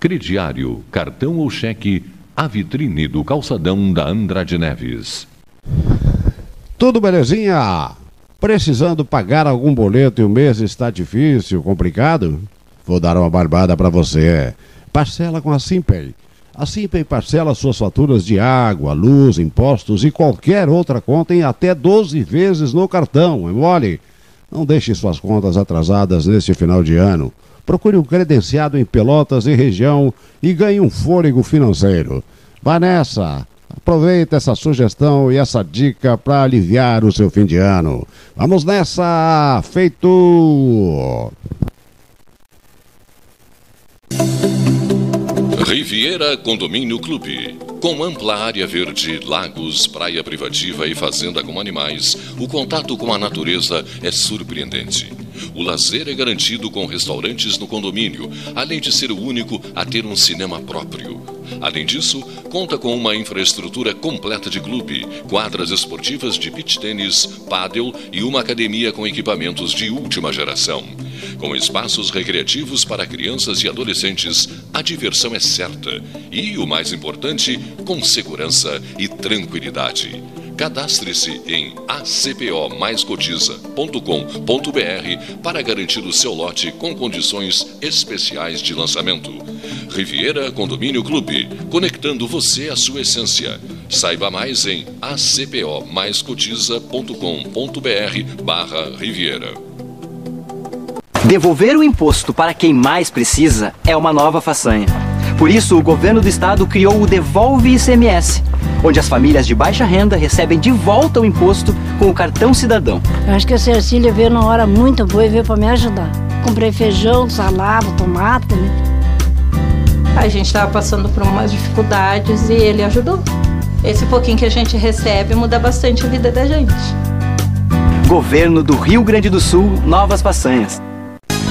Crediário, cartão ou cheque, a vitrine do calçadão da Andrade Neves. Tudo belezinha? Precisando pagar algum boleto e o mês está difícil, complicado? Vou dar uma barbada para você. Parcela com a Simpay. A Simpay parcela suas faturas de água, luz, impostos e qualquer outra conta em até 12 vezes no cartão. É mole? Não deixe suas contas atrasadas neste final de ano. Procure um credenciado em Pelotas e região e ganhe um fôlego financeiro. Vá nessa! Aproveita essa sugestão e essa dica para aliviar o seu fim de ano. Vamos nessa! Feito! Riviera Condomínio Clube. Com ampla área verde, lagos, praia privativa e fazenda com animais, o contato com a natureza é surpreendente. O lazer é garantido com restaurantes no condomínio, além de ser o único a ter um cinema próprio. Além disso, conta com uma infraestrutura completa de clube, quadras esportivas de beach tênis, pádel e uma academia com equipamentos de última geração. Com espaços recreativos para crianças e adolescentes, a diversão é certa e, o mais importante, com segurança e tranquilidade. Cadastre-se em acpomaiscotiza.com.br para garantir o seu lote com condições especiais de lançamento. Riviera Condomínio Clube, conectando você à sua essência. Saiba mais em acpomaiscotiza.com.br barra Riviera. Devolver o imposto para quem mais precisa é uma nova façanha. Por isso, o governo do estado criou o Devolve ICMS, onde as famílias de baixa renda recebem de volta o imposto com o cartão cidadão. Eu acho que a Cecília veio numa hora muito boa e veio para me ajudar. Comprei feijão, salada, tomate também. A gente estava passando por umas dificuldades e ele ajudou. Esse pouquinho que a gente recebe muda bastante a vida da gente. Governo do Rio Grande do Sul, novas façanhas.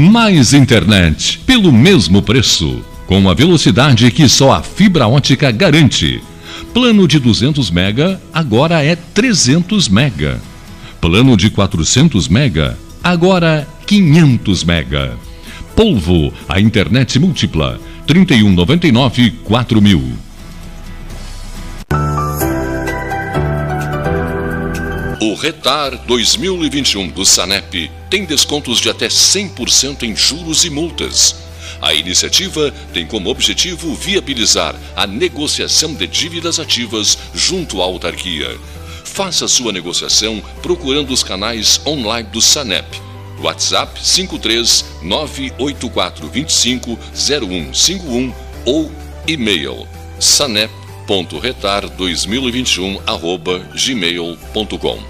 Mais internet pelo mesmo preço com a velocidade que só a fibra ótica garante. Plano de 200 mega agora é 300 mega. Plano de 400 mega agora 500 mega. Polvo, a internet múltipla, 3199 4000. O Retar 2021 do Sanep tem descontos de até 100% em juros e multas. A iniciativa tem como objetivo viabilizar a negociação de dívidas ativas junto à autarquia. Faça sua negociação procurando os canais online do SANEP WhatsApp 53 98425 0151 ou e-mail sanep.retar2021 arroba gmail.com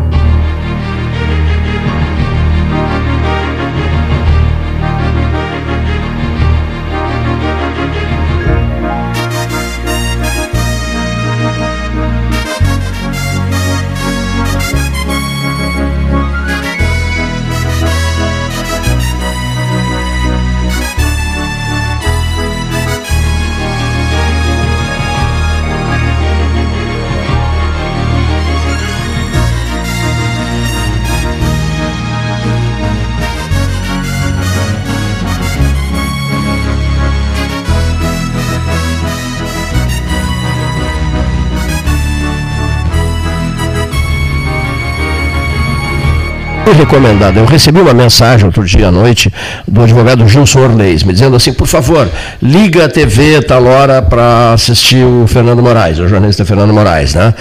Eu recebi uma mensagem outro dia à noite do advogado Gilson Orleis, me dizendo assim, por favor, liga a TV tal hora para assistir o Fernando Moraes, o jornalista Fernando Moraes, né?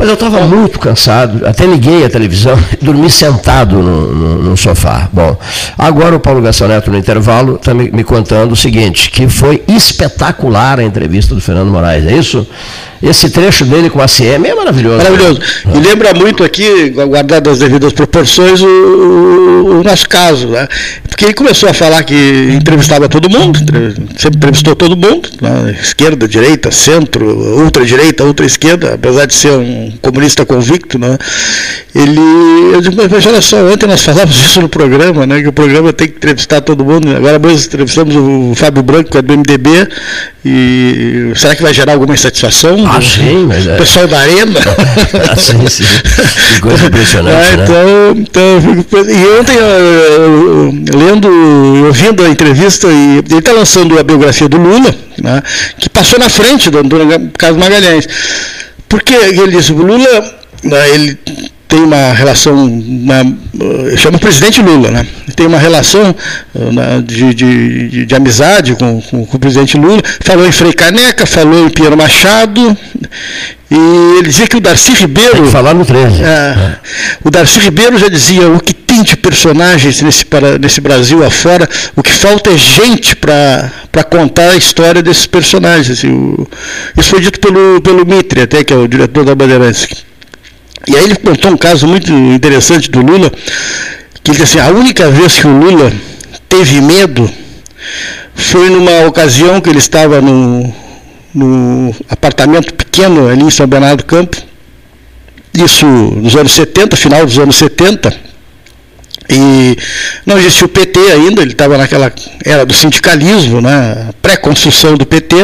Mas eu estava muito cansado, até liguei a televisão, *laughs* dormi sentado no, no, no, sofá. Bom, agora o Paulo Gastão Neto, no intervalo, está me, me, contando o seguinte, que foi espetacular a entrevista do Fernando Moraes, é isso? Esse trecho dele com a CM é maravilhoso. Maravilhoso. Né? E lembra muito aqui, guardado as devidas proporções, o, o, nosso caso. Né? Porque ele começou a falar que entrevistava todo mundo, sempre entrevistou todo mundo, né? esquerda, direita, centro, ultra-direita, ultra-esquerda, apesar de ser um comunista convicto. Né? Ele, eu digo, mas olha só, ontem nós falávamos *laughs* isso no programa, né? que o programa tem que entrevistar todo mundo. Agora nós entrevistamos o Fábio Branco, que é do MDB, e será que vai gerar alguma insatisfação? Ah, sim, mas é. pessoal da Arena. *laughs* ah, sim, sim. Que coisa impressionante. É, *laughs* né? então, então, e ontem, eu, ouvindo a entrevista, e ele está lançando a biografia do Lula, né, que passou na frente do, do Carlos Magalhães. Porque ele disse, o Lula, né, ele tem uma relação, uma, chama o presidente Lula, né? tem uma relação né, de, de, de, amizade com, com, com, o presidente Lula, falou em Frei Caneca, falou em Pinheiro Machado, e ele dizia que o Darcy Ribeiro. Tem que falar no 13. É, é. O Darcy Ribeiro já dizia o que tem de personagens nesse, para, nesse Brasil afora, o que falta é gente para contar a história desses personagens. O, isso foi dito pelo, pelo Mitre, até, que é o diretor da Bandeirantes. E aí ele contou um caso muito interessante do Lula, que ele disse assim, a única vez que o Lula teve medo foi numa ocasião que ele estava no, no apartamento pequeno ali em São Bernardo do Campo, isso nos anos 70, final dos anos 70, e não existia o PT ainda, ele estava naquela era do sindicalismo, né, pré-construção do PT,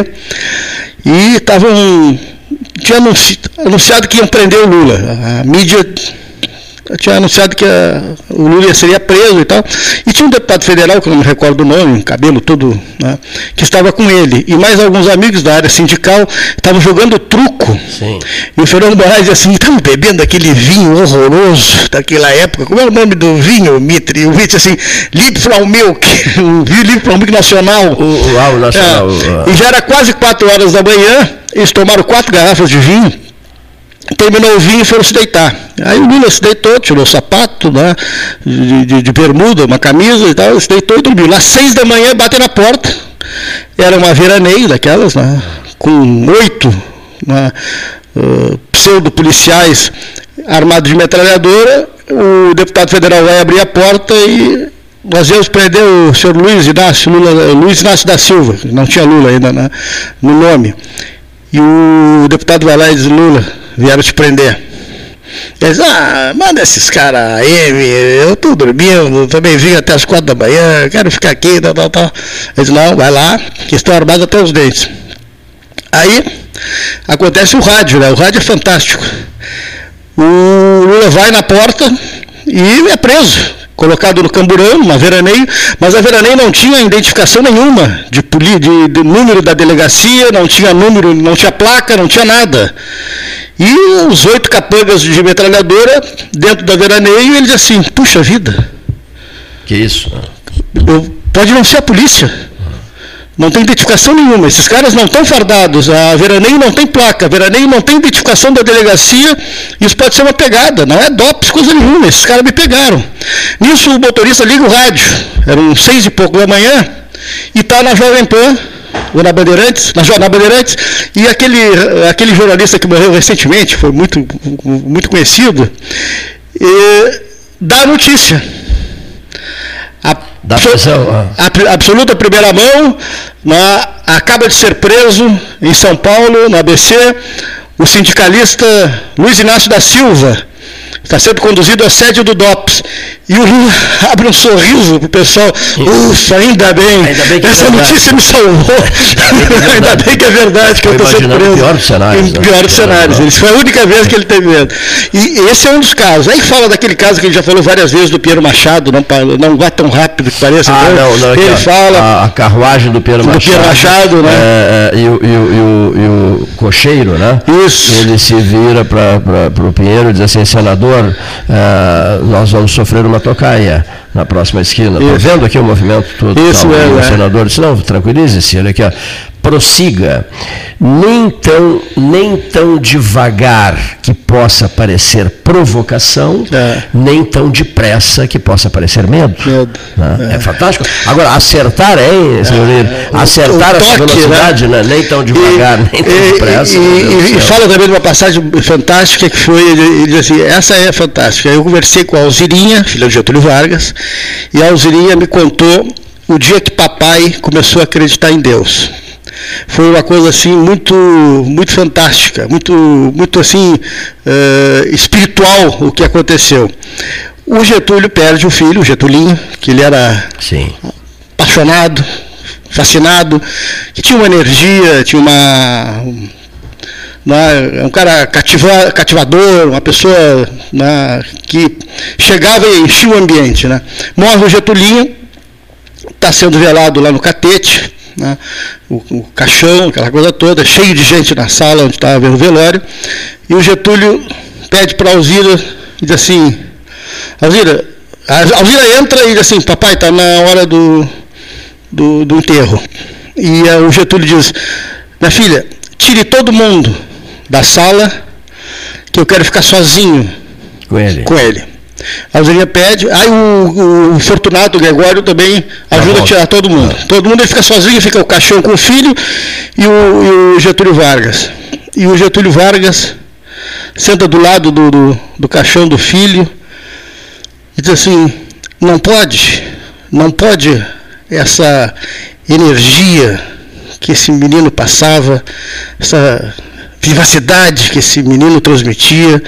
e estavam tinha anunciado que iam prender o Lula. A mídia tinha anunciado que a, o Lula seria preso e tal. E tinha um deputado federal, que eu não me recordo o nome, um cabelo todo, né, que estava com ele. E mais alguns amigos da área sindical estavam jogando truco. Sim. E o Fernando Moraes dizia assim, estamos bebendo aquele vinho horroroso daquela época. Como é o nome do vinho, Mitre? O Mitre assim, Liebfraumilk, o *laughs* vinho Liebfraumilk Nacional. O, o, o Nacional. É, e já era quase 4 horas da manhã, eles tomaram quatro garrafas de vinho, terminou o vinho e foram se deitar. Aí o Lula se deitou, tirou o sapato, né, de, de, de, bermuda, uma camisa e tal, se deitou e dormiu. Lá seis da manhã bateu na porta, era uma veraneio daquelas, né, com oito né, uh, pseudo-policiais armados de metralhadora, o deputado federal vai abrir a porta e nós íamos prender o senhor Luiz Inácio, Lula, Luiz Inácio da Silva, não tinha Lula ainda né, no nome. E o deputado vai lá e diz, Lula, vieram te prender. Ele diz, ah, manda esses caras aí, eu estou dormindo, também vim até as quatro da manhã, quero ficar aqui, tal, tal, tal. Ele diz, não, vai lá, que estão armados até os dentes. Aí acontece o rádio, né? O rádio é fantástico. O Lula vai na porta e é preso. Colocado no camburão, uma veraneio, mas a veraneio não tinha identificação nenhuma de, de, de número da delegacia, não tinha número, não tinha placa, não tinha nada. E os oito capangas de metralhadora dentro da veraneio, ele diz assim, puxa vida. Que isso? Eu, pode não ser a polícia. Não tem identificação nenhuma. Esses caras não estão fardados. A veraneio não tem placa. A veraneio não tem identificação da delegacia. Isso pode ser uma pegada. Não é DOPS, coisa nenhuma. Esses caras me pegaram. Nisso o motorista liga o rádio. Eram seis e pouco da manhã. E está na Jovem Pan ou na Bandeirantes, na, na Bandeirantes, e aquele, aquele jornalista que morreu recentemente, foi muito, muito conhecido, e, dá a notícia. A, da prisão, a, absoluta primeira mão, na, acaba de ser preso em São Paulo, no ABC, o sindicalista Luiz Inácio da Silva, está sendo conduzido à sede do DOPS. E o Lula *laughs* abre um sorriso para o pessoal. Ufa, ainda bem. Ainda bem que é Essa é notícia me salvou. ainda bem *laughs* que é verdade que eu estou sendo preso. Pior dos cenários. Em né? pior dos cenários. Isso foi a única vez que ele teve medo. E esse é um dos casos. Aí fala daquele caso que ele já falou várias vezes do Piero Machado, não, não vai tão rápido que pareça. Ah, então, não, não, ele aqui, fala. A, a, carruagem do Piero Machado. Do Piero Machado, né? É, é, e, o, e, o, e, o, e o cocheiro, né? Isso. Ele se vira para o Pinheiro e diz assim, senador, uh, nós vamos sofrer uma tocaia na próxima esquina. Estou vendo aqui o movimento todo. Isso tal, é, o é. senador disse, não, tranquilize-se, olha aqui, ó, prossiga, nem tão, nem tão devagar que possa parecer provocação, é. nem tão depressa que possa parecer medo. medo. Né? É. é. fantástico. Agora, acertar, hein, senhorito? Acertar o a toque, velocidade, né? nem tão devagar, e, nem tão e, depressa. E, e, e fala também de uma passagem fantástica que foi, ele, ele diz assim, essa é fantástica. Eu conversei com a Alzirinha, filha de Getúlio Vargas, e a Alzirinha me contou o dia que papai começou a acreditar em Deus foi uma coisa assim muito muito fantástica muito muito assim uh, espiritual o que aconteceu o Getúlio perde o filho o Getulinho que ele era Sim. apaixonado fascinado que tinha uma energia tinha uma né, um cara cativa, cativador, uma pessoa né, que chegava e enchia o ambiente. Né. Morre o Getulinho, está sendo velado lá no Catete, né, o, o, caixão, aquela coisa toda, cheio de gente na sala onde estava o velório, e o Getúlio pede para a Alzira e diz assim, Alzira, a Alzira entra e diz assim, papai, está na hora do, do, do enterro. E o Getúlio diz, minha filha, tire todo mundo da sala, que eu quero ficar sozinho com ele. Com ele. A Alzirinha pede, aí o, o Fortunato o Gregório também ajuda a tirar todo mundo. Todo mundo ele fica sozinho, fica o caixão com o filho e o, e o Getúlio Vargas. E o Getúlio Vargas senta do lado do, do, do caixão do filho e diz assim, não pode, não pode essa energia que esse menino passava, essa vivacidade que esse menino transmitia,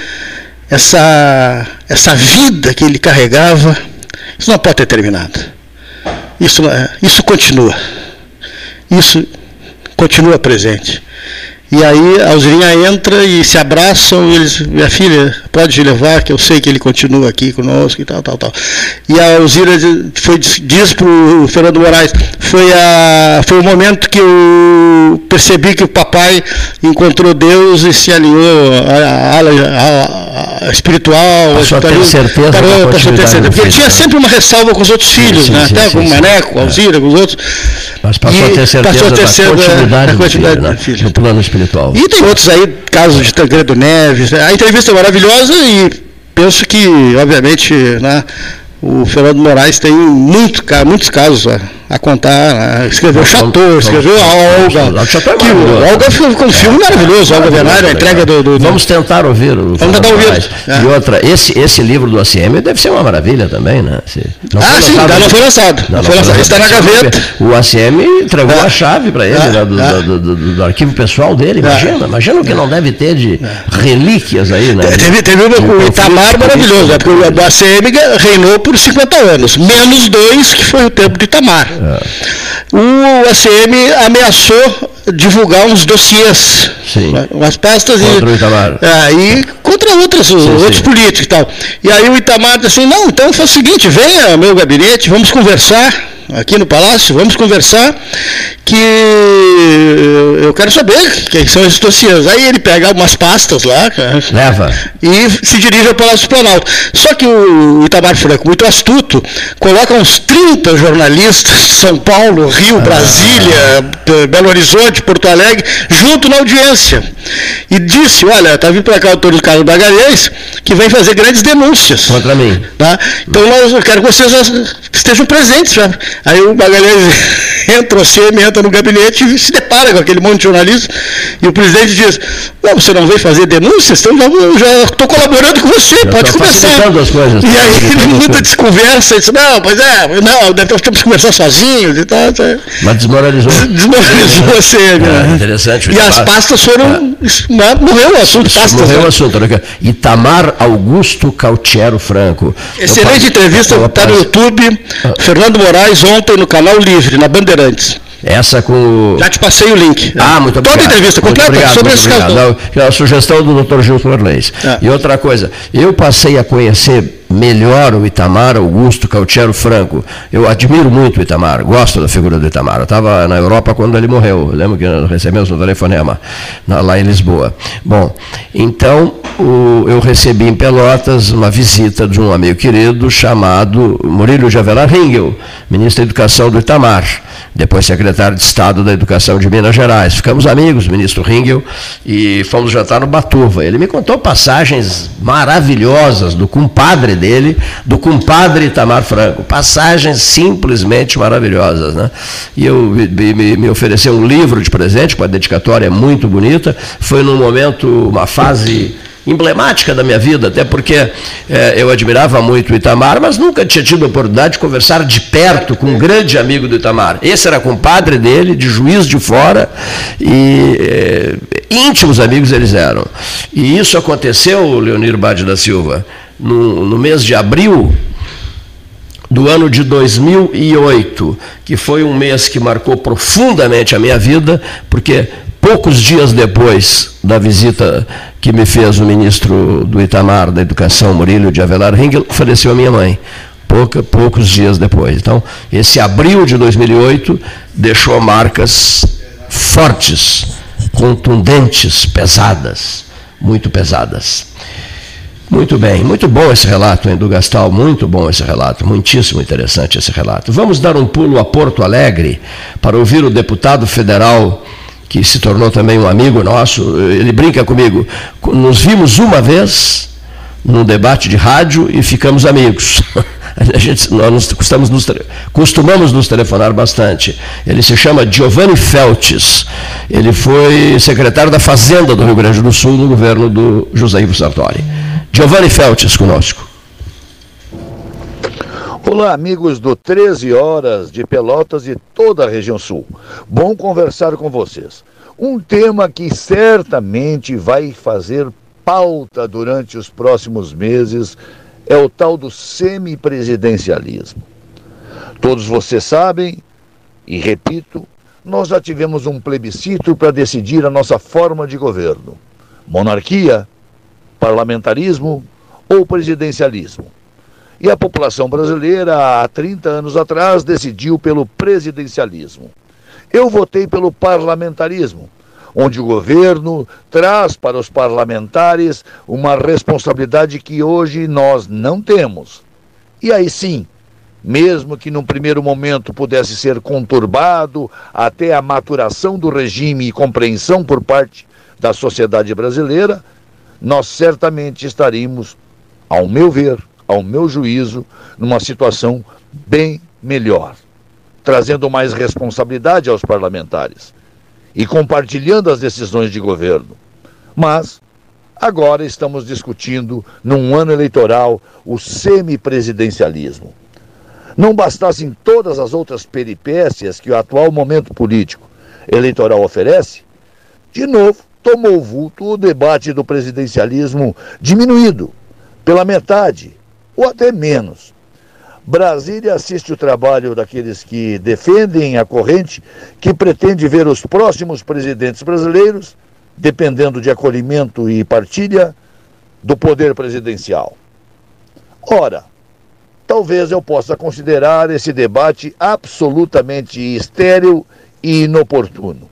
essa, essa vida que ele carregava, isso não pode ter terminado. Isso, isso continua. Isso continua presente. E aí a Alzirinha entra e se abraçam, e eles, minha filha, pode levar, que eu sei que ele continua aqui conosco e tal, tal, tal. E a Alzira foi, diz para o Fernando Moraes, foi, a, foi o momento que eu percebi que o papai encontrou Deus e se alinhou à ala espiritual, Passou a ter certeza parou, passou a ter certeza, porque tinha sempre uma ressalva com os outros filhos, sim, né? sim, até sim, com o Maneco, com a Alzira, com os outros. Mas passou a ter certeza passou a ter da certeza continuidade, da quantidade do filho, né? do filho. no plano espiritual. E tem outros aí, casos de Tancredo Neves. A entrevista é maravilhosa e penso que, obviamente, né, o Fernando Moraes tem muito, muitos casos a, a contar. Né? Escreveu Chateau, escreveu a Olga. Que, o Olga ficou um filme maravilhoso, Olga Venário, a entrega do, do, do, Vamos tentar ouvir Vamos tentar ouvir. É. E outra, esse, esse livro do ACM deve ser uma maravilha também, né? Se, ah, sim, ainda não foi lançado. Não, não foi lançado. Está na gaveta. O ACM entregou é. a chave para ele, é. né, do, é. do, arquivo pessoal dele. Imagina, imagina o que não deve ter de relíquias aí, né? Teve, teve um, o Itamar maravilhoso, né? porque o ACM reinou por 50 anos, menos dois, que foi o tempo de Itamar. O ACM ameaçou divulgar uns dossiês, Sim. umas pastas Contra e, o Itamar. É, e contra outras, outros sim. políticos e tal. E aí o Itamar disse assim, não, então faz o seguinte, venha ao meu gabinete, vamos conversar aqui no Palácio, vamos conversar que eu quero saber quem são esses dossiês. Aí ele pega umas pastas lá Leva. e se dirige ao Palácio do Planalto. Só que o Itamar Franco, muito astuto, coloca uns 30 jornalistas de São Paulo, Rio, Brasília, P- Belo Horizonte, Porto Alegre, junto na audiência. E disse, olha, está vindo para cá o Antônio Carlos Magalhães, que vem fazer grandes denúncias. Contra mim. Tá? Então nós, eu quero que vocês estejam presentes. Já. Aí o Magalhães *laughs* entra, CM entra no gabinete e se depara com aquele monte de jornalistas. E o presidente diz, não, você não veio fazer denúncias? Então eu já estou colaborando com você, pode tô começar. coisas, E tô aí *laughs* ele muda coisas. desconversa e diz, não, pois é, não, temos que conversar sozinhos e tal. Mas desmoralizou. *laughs* Desmoralizou você, É, né? interessante. E as pastas foram. né, Morreu o assunto, pastas. Morreu né? o assunto. né? Itamar Augusto Cautiero Franco. Excelente entrevista, está no YouTube. Fernando Moraes, ontem no canal Livre, na Bandeirantes. Essa com. Já te passei o link. Ah, muito Toda obrigado. entrevista Muito completa obrigado, sobre esse caso. é a sugestão do Dr. Gilson Orleis. É. E outra coisa, eu passei a conhecer melhor o Itamar Augusto Cautiero Franco. Eu admiro muito o Itamar, gosto da figura do Itamar. Eu estava na Europa quando ele morreu. Eu lembro que recebemos um telefonema lá em Lisboa. Bom, então o- eu recebi em Pelotas uma visita de um amigo querido chamado Murilo de Avelar Ringel, ministro da Educação do Itamar depois secretário de Estado da Educação de Minas Gerais. Ficamos amigos, ministro Ringel, e fomos jantar no Batuva. Ele me contou passagens maravilhosas do compadre dele, do compadre Itamar Franco. Passagens simplesmente maravilhosas. Né? E eu me, me- ofereceu um livro de presente, com a dedicatória muito bonita. Foi num momento, uma fase emblemática da minha vida, até porque eh, eu admirava muito o Itamar, mas nunca tinha tido a oportunidade de conversar de perto com um grande amigo do Itamar. Esse era compadre dele, de juiz de fora, e eh, íntimos amigos eles eram. E isso aconteceu, Leonir Bade da Silva, no, no mês de abril do ano de 2008, que foi um mês que marcou profundamente a minha vida, porque poucos dias depois da visita que me fez o ministro do Itamar da Educação, Murilo de Avelar Ringel, faleceu a minha mãe. Pouca, poucos dias depois. Então, esse abril de 2008 deixou marcas fortes, contundentes, pesadas, muito pesadas. Muito bem, muito bom esse relato, hein, do Gastal, muito bom esse relato, muitíssimo interessante esse relato. Vamos dar um pulo a Porto Alegre para ouvir o deputado federal, que se tornou também um amigo nosso, ele brinca comigo, nos vimos uma vez num debate de rádio e ficamos amigos. *laughs* A gente, nós nos- costumamos, nos, costumamos nos telefonar bastante. Ele se chama Giovanni Feltes. Ele foi secretário da Fazenda do Rio Grande do Sul no governo do José Ivo Sartori. Giovanni Feltes conosco. Olá, amigos do 13 Horas de Pelotas e toda a região sul. Bom conversar com vocês. Um tema que certamente vai fazer pauta durante os próximos meses é o tal do semipresidencialismo. Todos vocês sabem, e repito, nós já tivemos um plebiscito para decidir a nossa forma de governo: monarquia, parlamentarismo ou presidencialismo. E a população brasileira, há 30 anos atrás, decidiu pelo presidencialismo. Eu votei pelo parlamentarismo, onde o governo traz para os parlamentares uma responsabilidade que hoje nós não temos. E aí sim, mesmo que num primeiro momento pudesse ser conturbado até a maturação do regime e compreensão por parte da sociedade brasileira, nós certamente estaríamos, ao meu ver, ao meu juízo, numa situação bem melhor, trazendo mais responsabilidade aos parlamentares e compartilhando as decisões de governo. Mas agora estamos discutindo, num ano eleitoral, o semipresidencialismo. Não bastassem todas as outras peripécias que o atual momento político eleitoral oferece, de novo tomou vulto o debate do presidencialismo diminuído pela metade ou até menos. Brasília assiste o trabalho daqueles que defendem a corrente que pretende ver os próximos presidentes brasileiros, dependendo de acolhimento e partilha, do poder presidencial. Ora, talvez eu possa considerar esse debate absolutamente estéril e inoportuno.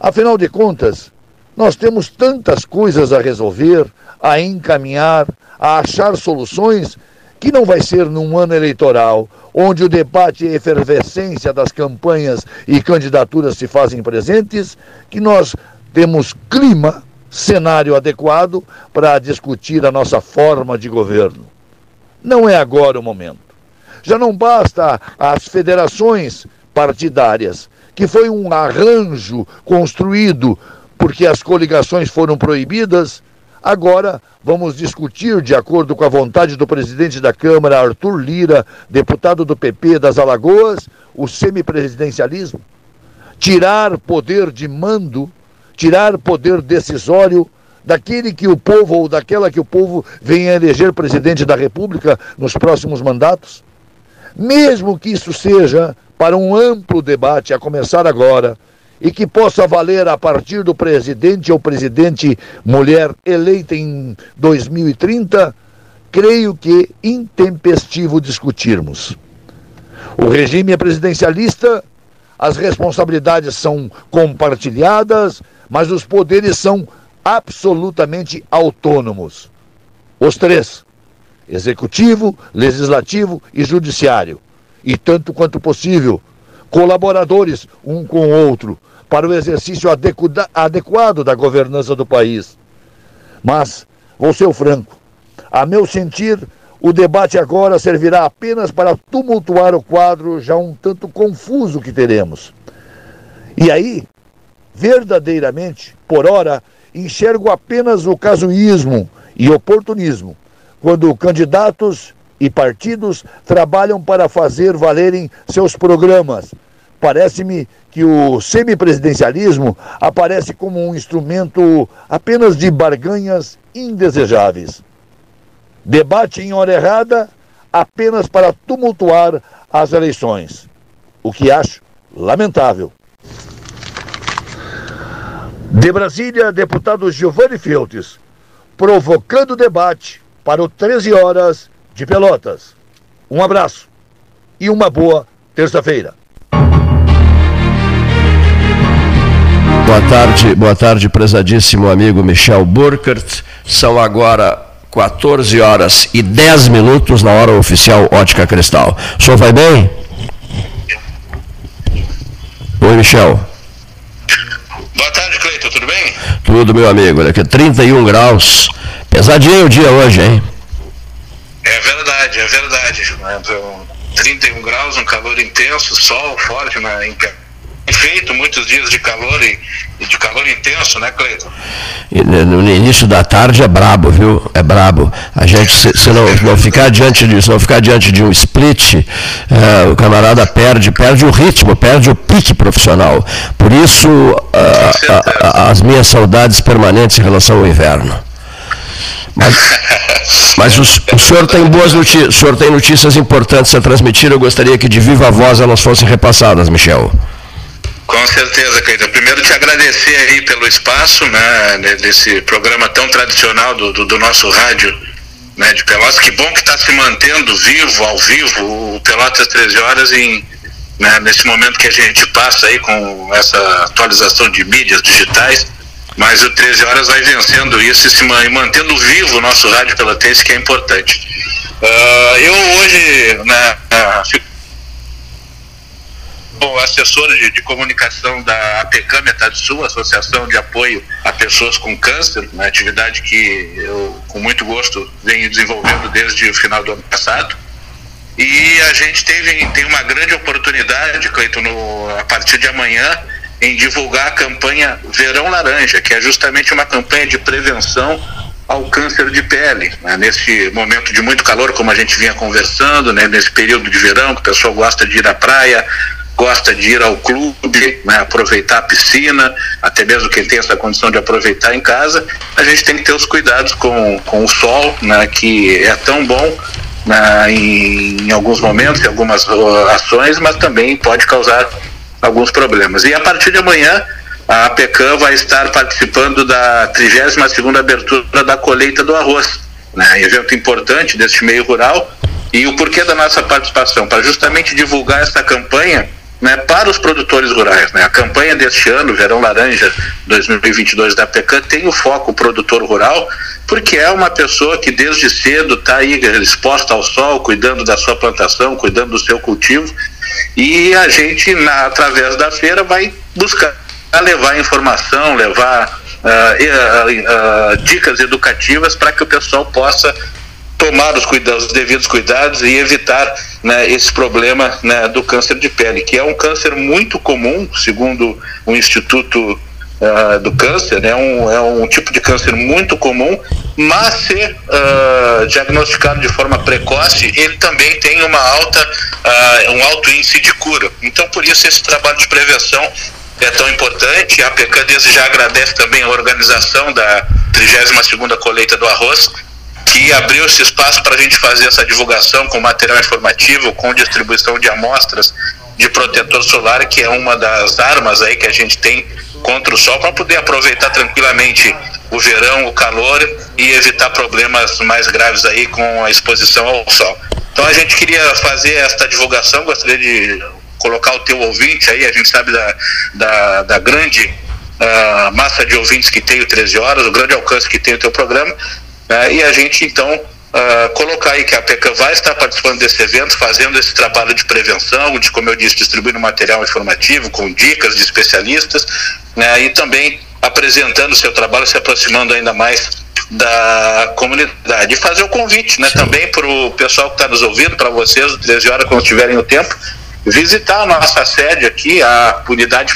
Afinal de contas, nós temos tantas coisas a resolver, a encaminhar, a achar soluções, que não vai ser num ano eleitoral, onde o debate e a efervescência das campanhas e candidaturas se fazem presentes, que nós temos clima, cenário adequado para discutir a nossa forma de governo. Não é agora o momento. Já não basta as federações partidárias, que foi um arranjo construído porque as coligações foram proibidas. Agora vamos discutir, de acordo com a vontade do presidente da Câmara, Arthur Lira, deputado do PP das Alagoas, o semipresidencialismo. Tirar poder de mando, tirar poder decisório daquele que o povo ou daquela que o povo venha eleger presidente da República nos próximos mandatos? Mesmo que isso seja para um amplo debate, a começar agora, e que possa valer a partir do presidente ou presidente mulher eleita em 2030, creio que intempestivo discutirmos. O regime é presidencialista, as responsabilidades são compartilhadas, mas os poderes são absolutamente autônomos. Os três: executivo, legislativo e judiciário. E tanto quanto possível, colaboradores um com o outro para o exercício adequado da governança do país. Mas, vou ser franco, a meu sentir, o debate agora servirá apenas para tumultuar o quadro já um tanto confuso que teremos. E aí, verdadeiramente, por ora, enxergo apenas o casuísmo e oportunismo, quando candidatos e partidos trabalham para fazer valerem seus programas. Parece-me que o semipresidencialismo aparece como um instrumento apenas de barganhas indesejáveis. Debate em hora errada apenas para tumultuar as eleições, o que acho lamentável. De Brasília, deputado Giovanni Feltes, provocando debate para o 13 horas de Pelotas. Um abraço e uma boa terça-feira. Boa tarde, boa tarde, prezadíssimo amigo Michel Burkert. São agora 14 horas e 10 minutos na hora oficial Ótica Cristal. O senhor vai bem? Oi, Michel. Boa tarde, Cleiton, tudo bem? Tudo, meu amigo. Olha aqui, 31 graus. Pesadinho o dia hoje, hein? É verdade, é verdade. 31 graus, um calor intenso, sol forte na né? feito muitos dias de calor e, e de calor intenso, né, Cleiton? Né, no início da tarde é brabo, viu? É brabo. A gente, se, se não, não ficar diante de, se não ficar diante de um split, é, o camarada perde, perde o ritmo, perde o pique profissional. Por isso, a, a, as minhas saudades permanentes em relação ao inverno. Mas, mas o, o, senhor tem boas notícias, senhor tem notícias importantes a transmitir. Eu gostaria que de viva voz elas fossem repassadas, Michel. Com certeza, Cleiton. Primeiro te agradecer aí pelo espaço, né, desse programa tão tradicional do, do, do nosso rádio né, de Pelotas. Que bom que está se mantendo vivo, ao vivo, o Pelotas 13 horas em, né, nesse momento que a gente passa aí com essa atualização de mídias digitais. Mas o 13 horas vai vencendo isso e se mantendo vivo o nosso rádio pelotense, que é importante. Uh, eu hoje né, fico assessor de, de, comunicação da APECAM Metade Sul, Associação de Apoio a Pessoas com Câncer, uma atividade que eu, com muito gosto, venho desenvolvendo desde o final do ano passado. E a gente teve, tem uma grande oportunidade, Cleiton, no, a partir de amanhã, em divulgar a campanha Verão Laranja, que é justamente uma campanha de prevenção ao câncer de pele. Né? Nesse momento de muito calor, como a gente vinha conversando, né? nesse período de verão, que o pessoal gosta de ir à praia, gosta de ir ao clube, né? aproveitar a piscina, até mesmo quem tem essa condição de aproveitar em casa, a gente tem que ter os cuidados com, com o sol, né? que é tão bom na, em, em alguns momentos, em algumas ações, mas também pode causar alguns problemas. E a partir de amanhã, a APECAM vai estar participando da 32ª abertura da colheita do arroz, né, evento importante deste meio rural. E o porquê da nossa participação? Para justamente divulgar essa campanha né, para os produtores rurais. Né? A campanha deste ano, Verão Laranja 2022 da PECAM, tem o foco produtor rural, porque é uma pessoa que desde cedo está aí exposta ao sol, cuidando da sua plantação, cuidando do seu cultivo, e a gente, na, através da feira, vai buscar levar informação, levar uh, uh, uh, dicas educativas para que o pessoal possa tomar os, cuidados, os devidos cuidados e evitar né, esse problema né, do câncer de pele, que é um câncer muito comum, segundo o Instituto uh, do Câncer, né, um, é um tipo de câncer muito comum, mas ser uh, diagnosticado de forma precoce, ele também tem uma alta, uh, um alto índice de cura. Então, por isso, esse trabalho de prevenção é tão importante. A PECAN desde já agradece também a organização da 32ª colheita do arroz, que abriu esse espaço para a gente fazer essa divulgação com material informativo, com distribuição de amostras de protetor solar, que é uma das armas aí que a gente tem contra o sol, para poder aproveitar tranquilamente o verão, o calor e evitar problemas mais graves aí com a exposição ao sol. Então a gente queria fazer esta divulgação, gostaria de colocar o teu ouvinte aí, a gente sabe da, da, da grande uh, massa de ouvintes que tem o 13 horas, o grande alcance que tem o teu programa, né? E a gente, então, uh, colocar aí que a PECA vai estar participando desse evento, fazendo esse trabalho de prevenção, de, como eu disse, distribuindo material informativo com dicas de especialistas, né? e também apresentando o seu trabalho, se aproximando ainda mais da comunidade. E fazer o convite né? também para o pessoal que está nos ouvindo, para vocês, 13 horas, quando tiverem o tempo, visitar a nossa sede aqui, a unidade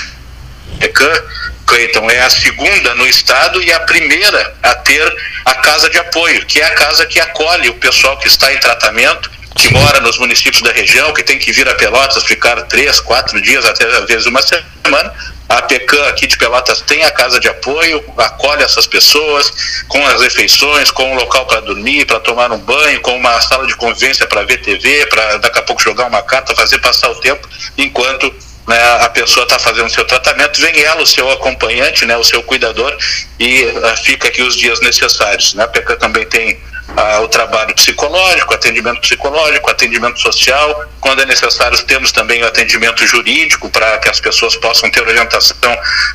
PECAM, Cleiton, é a segunda no estado e a primeira a ter a casa de apoio, que é a casa que acolhe o pessoal que está em tratamento, que mora nos municípios da região, que tem que vir a Pelotas ficar três, quatro dias, até às vezes uma semana. A PECAM aqui de Pelotas tem a casa de apoio, acolhe essas pessoas com as refeições, com um local para dormir, para tomar um banho, com uma sala de convivência para ver TV, para daqui a pouco jogar uma carta, fazer passar o tempo, enquanto né, a pessoa está fazendo seu tratamento, vem ela, o seu acompanhante, né, o seu cuidador, e uh, fica aqui os dias necessários. Né? A PECA também tem uh, o trabalho psicológico, atendimento psicológico, atendimento social. Quando é necessário, temos também o atendimento jurídico para que as pessoas possam ter orientação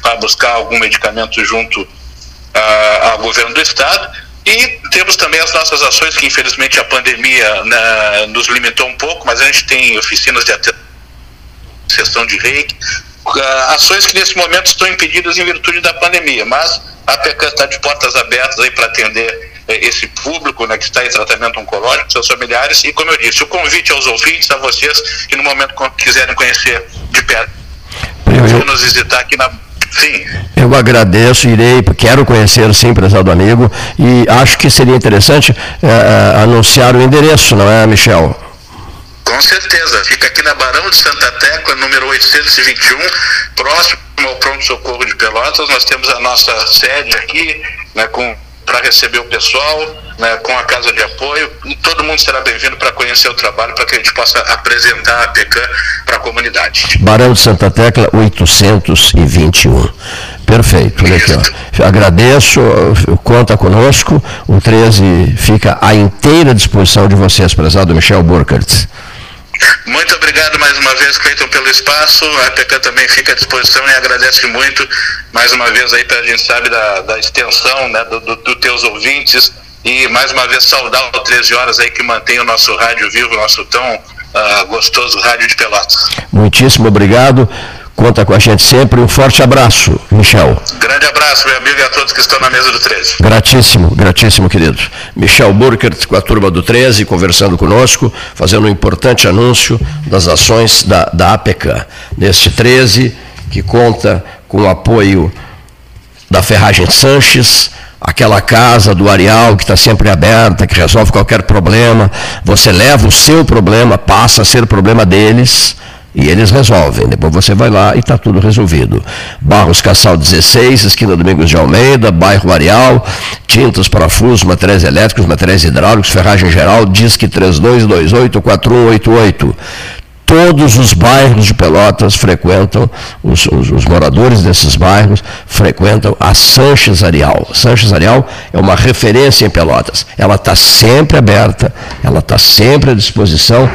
para buscar algum medicamento junto uh, ao governo do Estado. E temos também as nossas ações, que infelizmente a pandemia né, nos limitou um pouco, mas a gente tem oficinas de atendimento sessão de reiki, uh, ações que nesse momento estão impedidas em virtude da pandemia, mas a PECAM está de portas abertas aí para atender eh, esse público né, que está em tratamento oncológico, seus familiares, e como eu disse, o convite aos ouvintes, a vocês que no momento quiserem conhecer de perto, vão nos visitar aqui na Sim. Eu agradeço, irei, quero conhecer sim, prezado amigo, e acho que seria interessante é, anunciar o endereço, não é, Michel? Com certeza. Fica aqui na Barão de Santa Tecla, número 821, próximo ao Pronto Socorro de Pelotas. Nós temos a nossa sede aqui, né, com para receber o pessoal, né, com a casa de apoio. E todo mundo será bem-vindo para conhecer o trabalho, para que a gente possa apresentar a PECAM para a comunidade. Barão de Santa Tecla 821. Perfeito. Olha aqui, ó. Agradeço, conta conosco. O 13 fica à inteira disposição de vocês, prezado Michel Burkhardt. Muito obrigado mais uma vez, Cleiton, pelo espaço. A PK também fica à disposição e agradece muito mais uma vez aí para a gente sabe da, da extensão né, dos do, do teus ouvintes e mais uma vez saudar o 13 horas aí que mantém o nosso rádio vivo, o nosso tão uh, gostoso rádio de Pelotas. Muitíssimo obrigado. Conta com a gente sempre. Um forte abraço, Michel. Grande abraço, meu amigo, e a todos que estão na mesa do 13. Gratíssimo, gratíssimo, querido. Michel Burkert, com a turma do 13, conversando conosco, fazendo um importante anúncio das ações da, da APECA. Neste 13, que conta com o apoio da Ferragem Sanches, aquela casa do Arial que está sempre aberta, que resolve qualquer problema. Você leva o seu problema, passa a ser problema deles E eles resolvem. Depois você vai lá e está tudo resolvido. Barros Cassal 16, esquina Domingos de Almeida, bairro Areal, tintas, parafusos, materiais elétricos, materiais hidráulicos, ferragem geral, disque 32284188 todos os bairros de Pelotas frequentam, os, os, os, moradores desses bairros frequentam a Sanches Arial. Sanches Arial é uma referência em Pelotas. Ela está sempre aberta, ela está sempre à disposição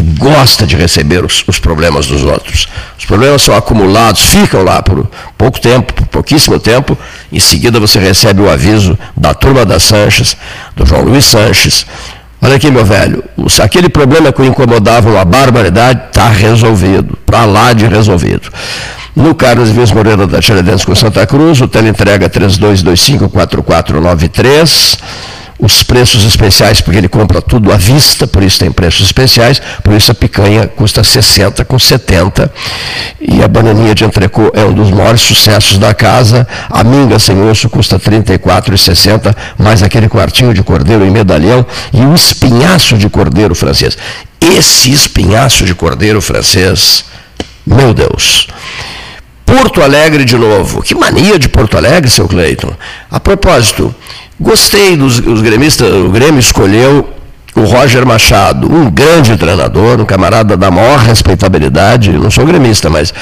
e gosta de receber os, os, problemas dos outros. Os problemas são acumulados, ficam lá por pouco tempo, por pouquíssimo tempo, em seguida você recebe o aviso da turma da Sanches, do João Luiz Sanches, Olha aqui, meu velho, aquele problema que o incomodava uma barbaridade está resolvido, para lá de resolvido. No Carlos Vives Moreira da Tiradentes com Santa Cruz, o teleentrega 32254493 os preços especiais, porque ele compra tudo à vista, por isso tem preços especiais, por isso a picanha custa 60 com 70. E a bananinha de entrecô é um dos maiores sucessos da casa. A minga sem osso custa 34,60, mais aquele quartinho de cordeiro em medalhão e o espinhaço de cordeiro francês. Esse espinhaço de cordeiro francês, meu Deus. Porto Alegre de novo. Que mania de Porto Alegre, seu Cleiton. A propósito, Gostei dos os gremistas, o Grêmio escolheu o Roger Machado, um grande treinador, um camarada da maior respeitabilidade, não sou gremista, mas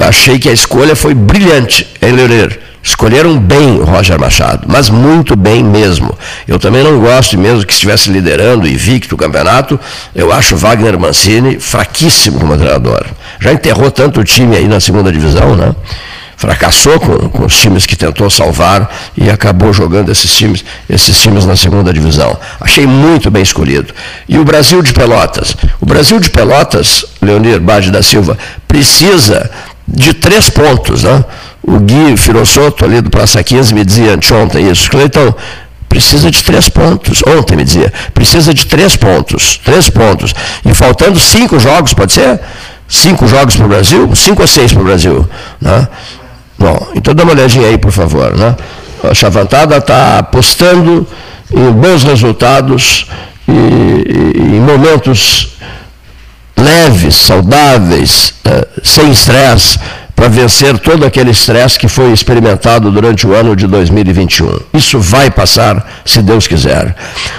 achei que a escolha foi brilhante em Loureiro. Escolheram bem o Roger Machado, mas muito bem mesmo. Eu também não gosto, mesmo que estivesse liderando e victo o campeonato, eu acho Wagner Mancini fraquíssimo como treinador. Já enterrou tanto time aí na segunda divisão, né? Fracassou com, com, os times que tentou salvar e acabou jogando esses times, esses times na segunda divisão. Achei muito bem escolhido. E o Brasil de Pelotas? O Brasil de Pelotas, Leonir Bade da Silva, precisa de três pontos. Né? O Gui Firossoto, ali do Praça 15, me dizia anteontem isso. Cleiton, precisa de três pontos. Ontem me dizia, precisa de três pontos. Três pontos. E faltando cinco jogos, pode ser? Cinco jogos para o Brasil? Cinco ou seis para o Brasil. Né? Bom, então dá uma olhadinha aí, por favor. Né? A Chavantada está apostando em bons resultados e, e em momentos leves, saudáveis, eh, sem estresse, para vencer todo aquele estresse que foi experimentado durante o ano de 2021. Isso vai passar, se Deus quiser.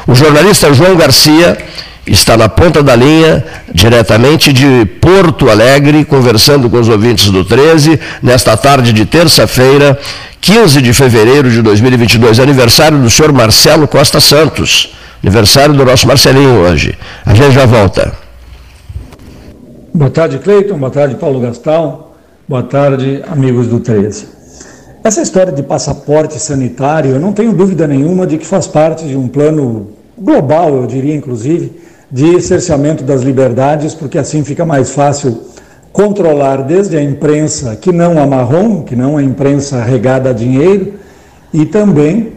O jornalista João Garcia está na ponta da linha, diretamente de Porto Alegre, conversando com os ouvintes do 13, nesta tarde de terça-feira, 15 de fevereiro de 2022, aniversário do senhor Marcelo Costa Santos. Aniversário do nosso Marcelinho hoje. A gente já volta. Boa tarde, Cleiton. Boa tarde, Paulo Gastão. Boa tarde, amigos do 13. Essa história de passaporte sanitário, eu não tenho dúvida nenhuma de que faz parte de um plano global, eu diria, inclusive, de cerceamento das liberdades, porque assim fica mais fácil controlar desde a imprensa que não a marrom, que não a imprensa regada a dinheiro, e também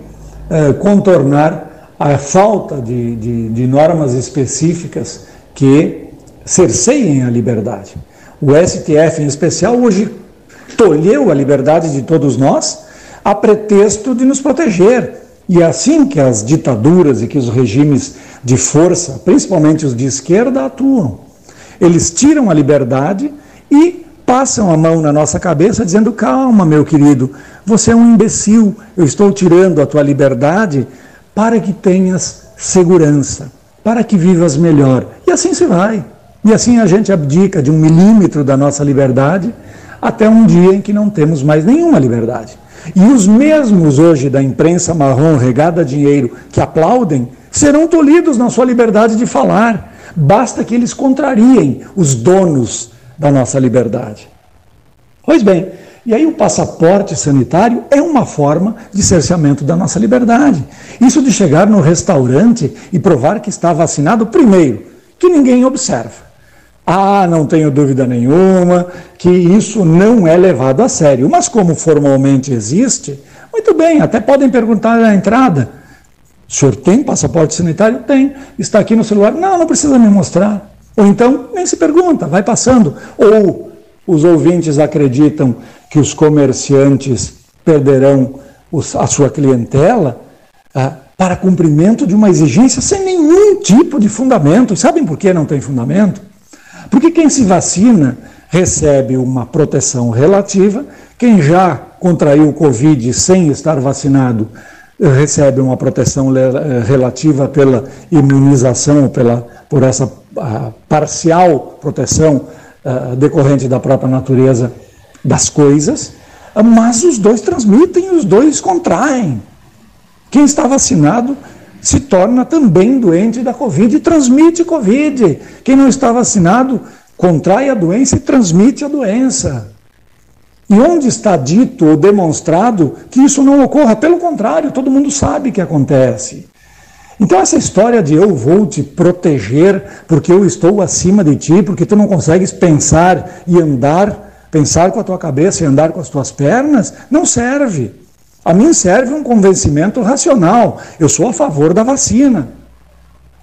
eh, contornar a falta de, de, de normas específicas que cerceiem a liberdade. O STF, em especial, hoje tolheu a liberdade de todos nós a pretexto de nos proteger. E é assim que as ditaduras e que os regimes de força, principalmente os de esquerda, atuam. Eles tiram a liberdade e passam a mão na nossa cabeça dizendo: calma, meu querido, você é um imbecil, eu estou tirando a tua liberdade para que tenhas segurança, para que vivas melhor. E assim se vai. E assim a gente abdica de um milímetro da nossa liberdade até um dia em que não temos mais nenhuma liberdade. E os mesmos hoje da imprensa marrom regada a dinheiro que aplaudem serão tolhidos na sua liberdade de falar. Basta que eles contrariem os donos da nossa liberdade. Pois bem, e aí o passaporte sanitário é uma forma de cerceamento da nossa liberdade. Isso de chegar no restaurante e provar que está vacinado, primeiro, que ninguém observa. Ah, não tenho dúvida nenhuma que isso não é levado a sério. Mas como formalmente existe, muito bem, até podem perguntar na entrada. O senhor tem passaporte sanitário? Tem. Está aqui no celular? Não, não precisa me mostrar. Ou então, nem se pergunta, vai passando. Ou os ouvintes acreditam que os comerciantes perderão a sua clientela ah, para cumprimento de uma exigência sem nenhum tipo de fundamento. Sabem por que não tem fundamento? Porque quem se vacina recebe uma proteção relativa, quem já contraiu o Covid sem estar vacinado recebe uma proteção relativa pela imunização, pela, por essa parcial proteção uh, decorrente da própria natureza das coisas, mas os dois transmitem, os dois contraem. Quem está vacinado se torna também doente da Covid e transmite Covid. Quem não está vacinado contrai a doença e transmite a doença. E onde está dito ou demonstrado que isso não ocorra? Pelo contrário, todo mundo sabe que acontece. Então, essa história de eu vou te proteger porque eu estou acima de ti, porque tu não consegues pensar e andar, pensar com a tua cabeça e andar com as tuas pernas, não serve. A mim serve um convencimento racional. Eu sou a favor da vacina.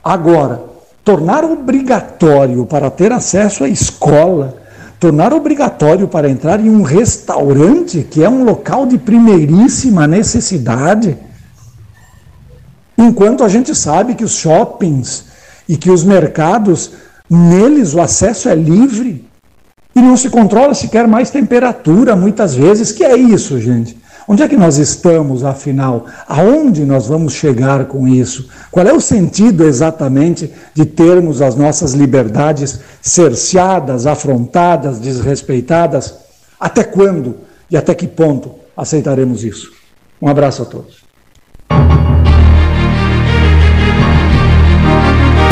Agora, tornar obrigatório para ter acesso à escola, tornar obrigatório para entrar em um restaurante, que é um local de primeiríssima necessidade, enquanto a gente sabe que os shoppings e que os mercados, neles o acesso é livre e não se controla sequer mais temperatura, muitas vezes. Que é isso, gente? Onde é que nós estamos, afinal? Aonde nós vamos chegar com isso? Qual é o sentido exatamente de termos as nossas liberdades cerceadas, afrontadas, desrespeitadas? Até quando e até que ponto aceitaremos isso? Um abraço a todos.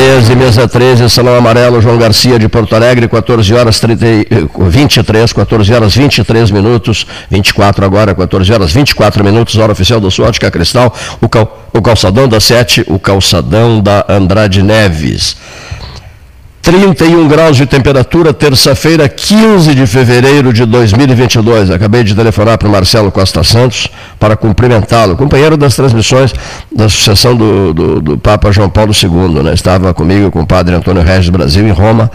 13, mesa 13, Salão Amarelo, João Garcia de Porto Alegre, 14 horas 30, 23, 14 horas 23 minutos, 24 agora, 14 horas 24 minutos, hora oficial da sua ótica cristal, o, cal, o calçadão da 7, o calçadão da Andrade Neves. 31 graus de temperatura, terça-feira, 15 de fevereiro de 2022. Acabei de telefonar para o Marcelo Costa Santos para cumprimentá-lo, companheiro das transmissões da sucessão do, do, do, Papa João Paulo II. Né? Estava comigo com o padre Antônio Regis Brasil em Roma,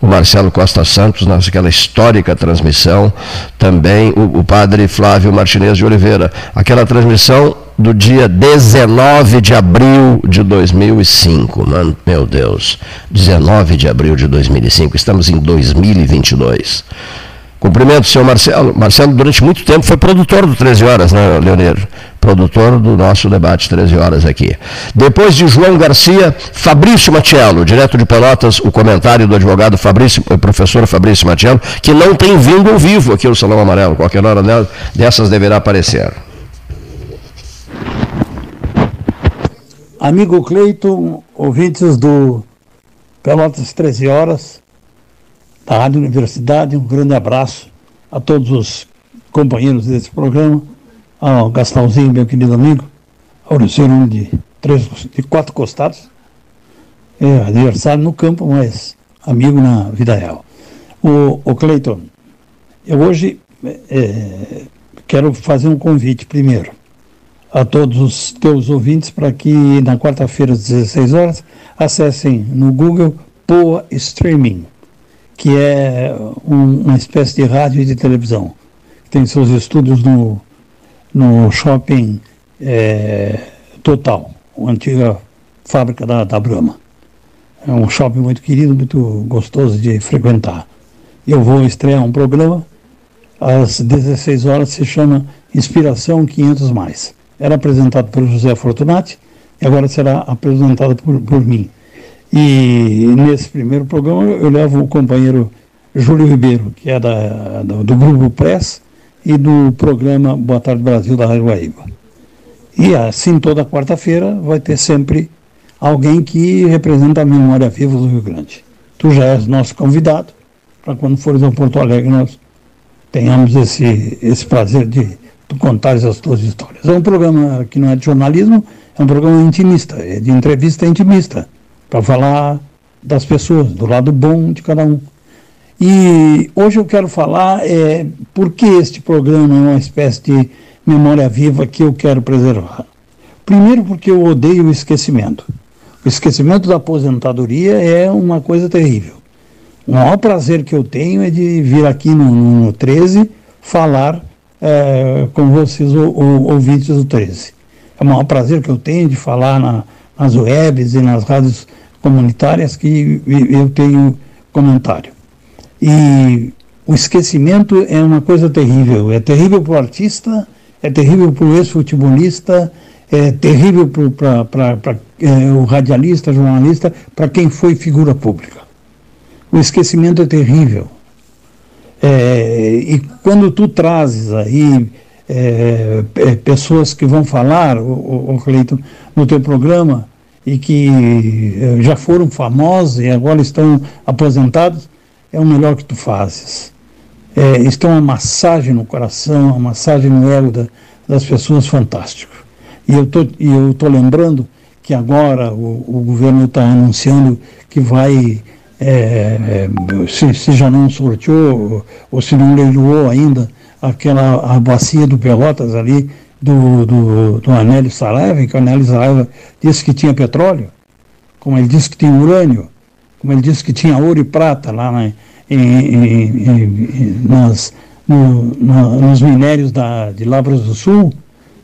o Marcelo Costa Santos, naquela histórica transmissão, também o, o padre Flávio Martinez de Oliveira. Aquela transmissão do dia 19 de abril de 2005. Mano, meu Deus, 19 de abril de 2005, estamos em 2022. Cumprimento o senhor Marcelo. Marcelo, durante muito tempo, foi produtor do 13 Horas, né, Leonir? Produtor do nosso debate 13 Horas aqui. Depois de João Garcia, Fabrício Matiello, direto de Pelotas, o comentário do advogado Fabrício, professor Fabrício Matiello, que não tem vindo ao vivo aqui no Salão Amarelo. Qualquer hora dessas deverá aparecer. Amigo Cleiton, ouvintes do Pelotas 13 Horas, da Rádio Universidade, um grande abraço a todos os companheiros desse programa, ao Gastãozinho, meu querido amigo, ao Luciano de, três, de quatro costados, é aniversário no campo, mas amigo na vida real. O, o Cleiton, eu hoje é, quero fazer um convite primeiro a todos os teus ouvintes para que na quarta-feira às 16 horas acessem no Google Poa Streaming, que é um, uma espécie de rádio e de televisão. Tem seus estúdios no, no shopping é, Total, a antiga fábrica da, da Brahma. É um shopping muito querido, muito gostoso de frequentar. Eu vou estrear um programa às 16 horas, se chama Inspiração 500 Mais era apresentado pelo José Fortunati e agora será apresentado por, por mim. E nesse primeiro programa eu levo o companheiro Júlio Ribeiro, que é da, do, do Grupo Press e do programa Boa Tarde Brasil da Rádio Guaíba. E assim toda quarta-feira vai ter sempre alguém que representa a memória viva do Rio Grande. Tu já és nosso convidado, para quando fores a Porto Alegre nós tenhamos esse, esse prazer de tu contares as tuas histórias. É um programa que não é de jornalismo, é um programa intimista, é de entrevista intimista, para falar das pessoas, do lado bom de cada um. E hoje eu quero falar é, por que este programa é uma espécie de memória viva que eu quero preservar. Primeiro, porque eu odeio o esquecimento. O esquecimento da aposentadoria é uma coisa terrível. O maior prazer que eu tenho é de vir aqui no, no 13 falar é, com vocês, o, o, ouvintes do 13. É um prazer que eu tenho de falar na, nas webs e nas rádios comunitárias que eu tenho comentário. E o esquecimento é uma coisa terrível. É terrível para o artista, é terrível para o ex-futebolista, é terrível para é, o radialista, jornalista, para quem foi figura pública. O esquecimento é terrível. É, e quando tu trazes aí é, é pessoas que vão falar, o, o Cleiton, no teu programa, e que é, já foram famosos e agora estão aposentados, é o melhor que tu fazes. É, isto é uma massagem no coração, uma massagem no ego da, das pessoas fantástico. E eu tô, eu tô lembrando que agora o, o governo está anunciando que vai é, é, se, se, já não sorteou ou se não leiloou ainda aquela a bacia do Pelotas ali do, do, do Anélio Saraiva, que o Anélio Saraiva disse que tinha petróleo, como ele disse que tinha urânio, como ele disse que tinha ouro e prata lá na, em, em, em, nas, no, no, nos minérios da, de Lavras do Sul,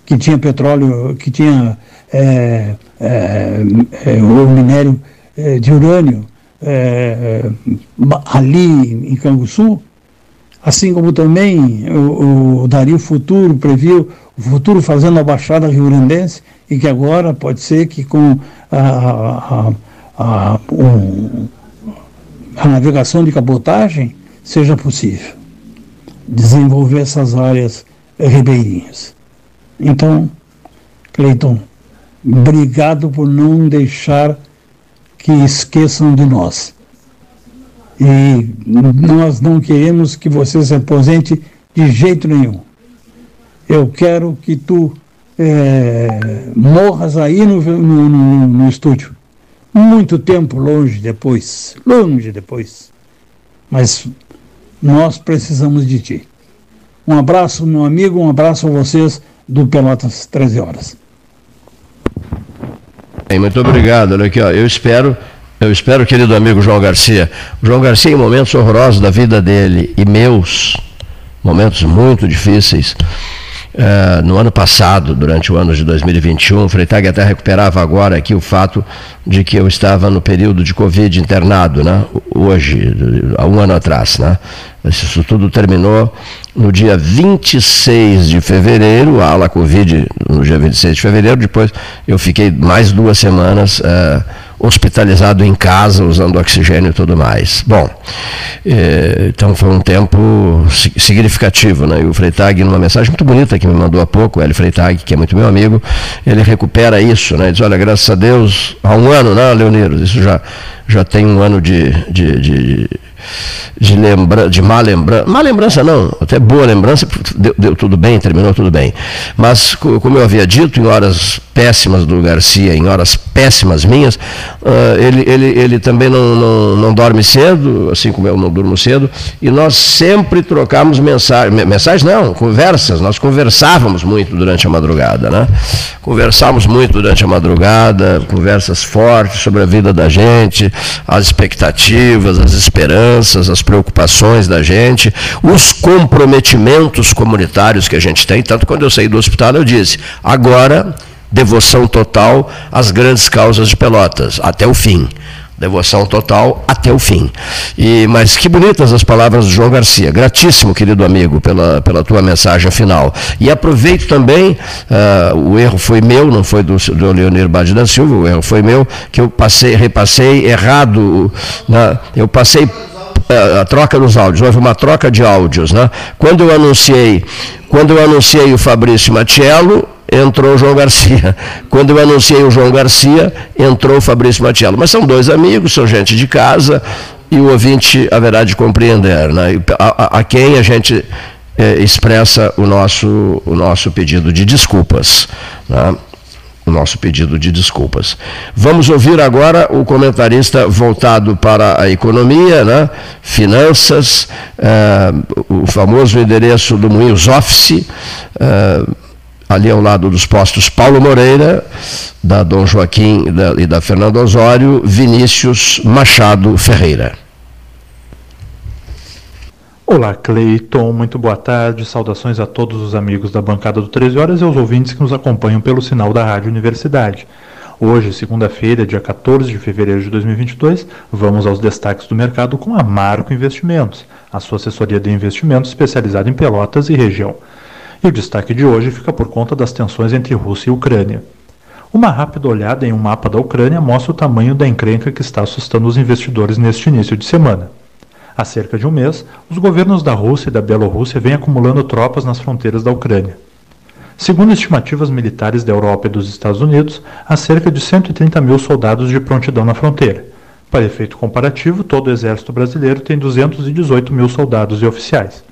que tinha petróleo, que tinha é, é, é, o minério é, de urânio é, ali em Canguçu, assim como também o, o Dario Futuro previu o futuro fazendo a Baixada Rio Grandense e que agora pode ser que com a, a, a, um, a navegação de cabotagem seja possível desenvolver essas áreas ribeirinhas. Então, Cleiton, obrigado por não deixar que esqueçam de nós. E nós não queremos que você se aposente de jeito nenhum. Eu quero que tu é, morras aí no, no, no, no estúdio. Muito tempo longe depois, longe depois. Mas nós precisamos de ti. Um abraço, meu amigo, um abraço a vocês do Pelotas 13 Horas. Muito obrigado. Olha aqui, ó. eu espero, eu espero, querido amigo João Garcia. João Garcia, em momentos horrorosos da vida dele e meus, momentos muito difíceis, Uh, no ano passado, durante o ano de 2021, o Freitag até recuperava agora aqui o fato de que eu estava no período de Covid internado, né? hoje, há um ano atrás. Né? Isso tudo terminou no dia 26 de fevereiro, a ala Covid no dia 26 de fevereiro, depois eu fiquei mais duas semanas. Uh, hospitalizado em casa, usando oxigênio e tudo mais. Bom, eh, então foi um tempo significativo, né? E o Freitag, numa mensagem muito bonita que me mandou há pouco, o Hélio Freitag, que é muito meu amigo, ele recupera isso, né? Diz, olha, graças a Deus, há um ano, né, Leoniro? Isso já, já tem um ano de, de, de de, lembra, de má lembrança, má lembrança não, até boa lembrança, deu, deu, tudo bem, terminou tudo bem. Mas, como eu havia dito, em horas péssimas do Garcia, em horas péssimas minhas, uh, ele, ele, ele também não, não, não dorme cedo, assim como eu não durmo cedo, e nós sempre trocamos mensagens, mensagens não, conversas, nós conversávamos muito durante a madrugada, né? Conversávamos muito durante a madrugada, conversas fortes sobre a vida da gente, as expectativas, as esperanças, as preocupações da gente, os comprometimentos comunitários que a gente tem. Tanto quando eu saí do hospital, eu disse: agora, devoção total às grandes causas de Pelotas, até o fim devoção total até o fim. E, mas que bonitas as palavras do João Garcia. Gratíssimo, querido amigo, pela, pela tua mensagem final. E aproveito também, uh, o erro foi meu, não foi do, do Leonir Bade da Silva, o erro foi meu, que eu passei, repassei errado, né? eu passei a troca dos áudios, houve uma troca de áudios, né? Quando eu anunciei, quando eu anunciei o Fabrício Matiello, entrou o João Garcia. *laughs* Quando eu anunciei o João Garcia, entrou o Fabrício Matiello. Mas são dois amigos, são gente de casa, e o ouvinte haverá de compreender, né? a, a, a quem a gente é, expressa o nosso, o nosso pedido de desculpas. Né? O nosso pedido de desculpas. Vamos ouvir agora o comentarista voltado para a economia, né? finanças, eh, o famoso endereço do Moinhos Office, eh, ali ao lado dos postos Paulo Moreira, da Dom Joaquim da, e da Fernando Osório, Vinícius Machado Ferreira. Olá, Cleiton, muito boa tarde. Saudações a todos os amigos da bancada do 13 Horas e aos ouvintes que nos acompanham pelo sinal da Rádio Universidade. Hoje, segunda-feira, dia 14 de fevereiro de 2022, vamos aos destaques do mercado com a Marco Investimentos, a sua assessoria de investimentos especializada em Pelotas e região. E o destaque de hoje fica por conta das tensões entre Rússia e Ucrânia. Uma rápida olhada em um mapa da Ucrânia mostra o tamanho da encrenca que está assustando os investidores neste início de semana. Há cerca de um mês, os governos da Rússia e da Bielorrússia vêm acumulando tropas nas fronteiras da Ucrânia. Segundo estimativas militares da Europa e dos Estados Unidos, há cerca de 130 mil soldados de prontidão na fronteira. Para efeito comparativo, todo o exército brasileiro tem 218 mil soldados e oficiais.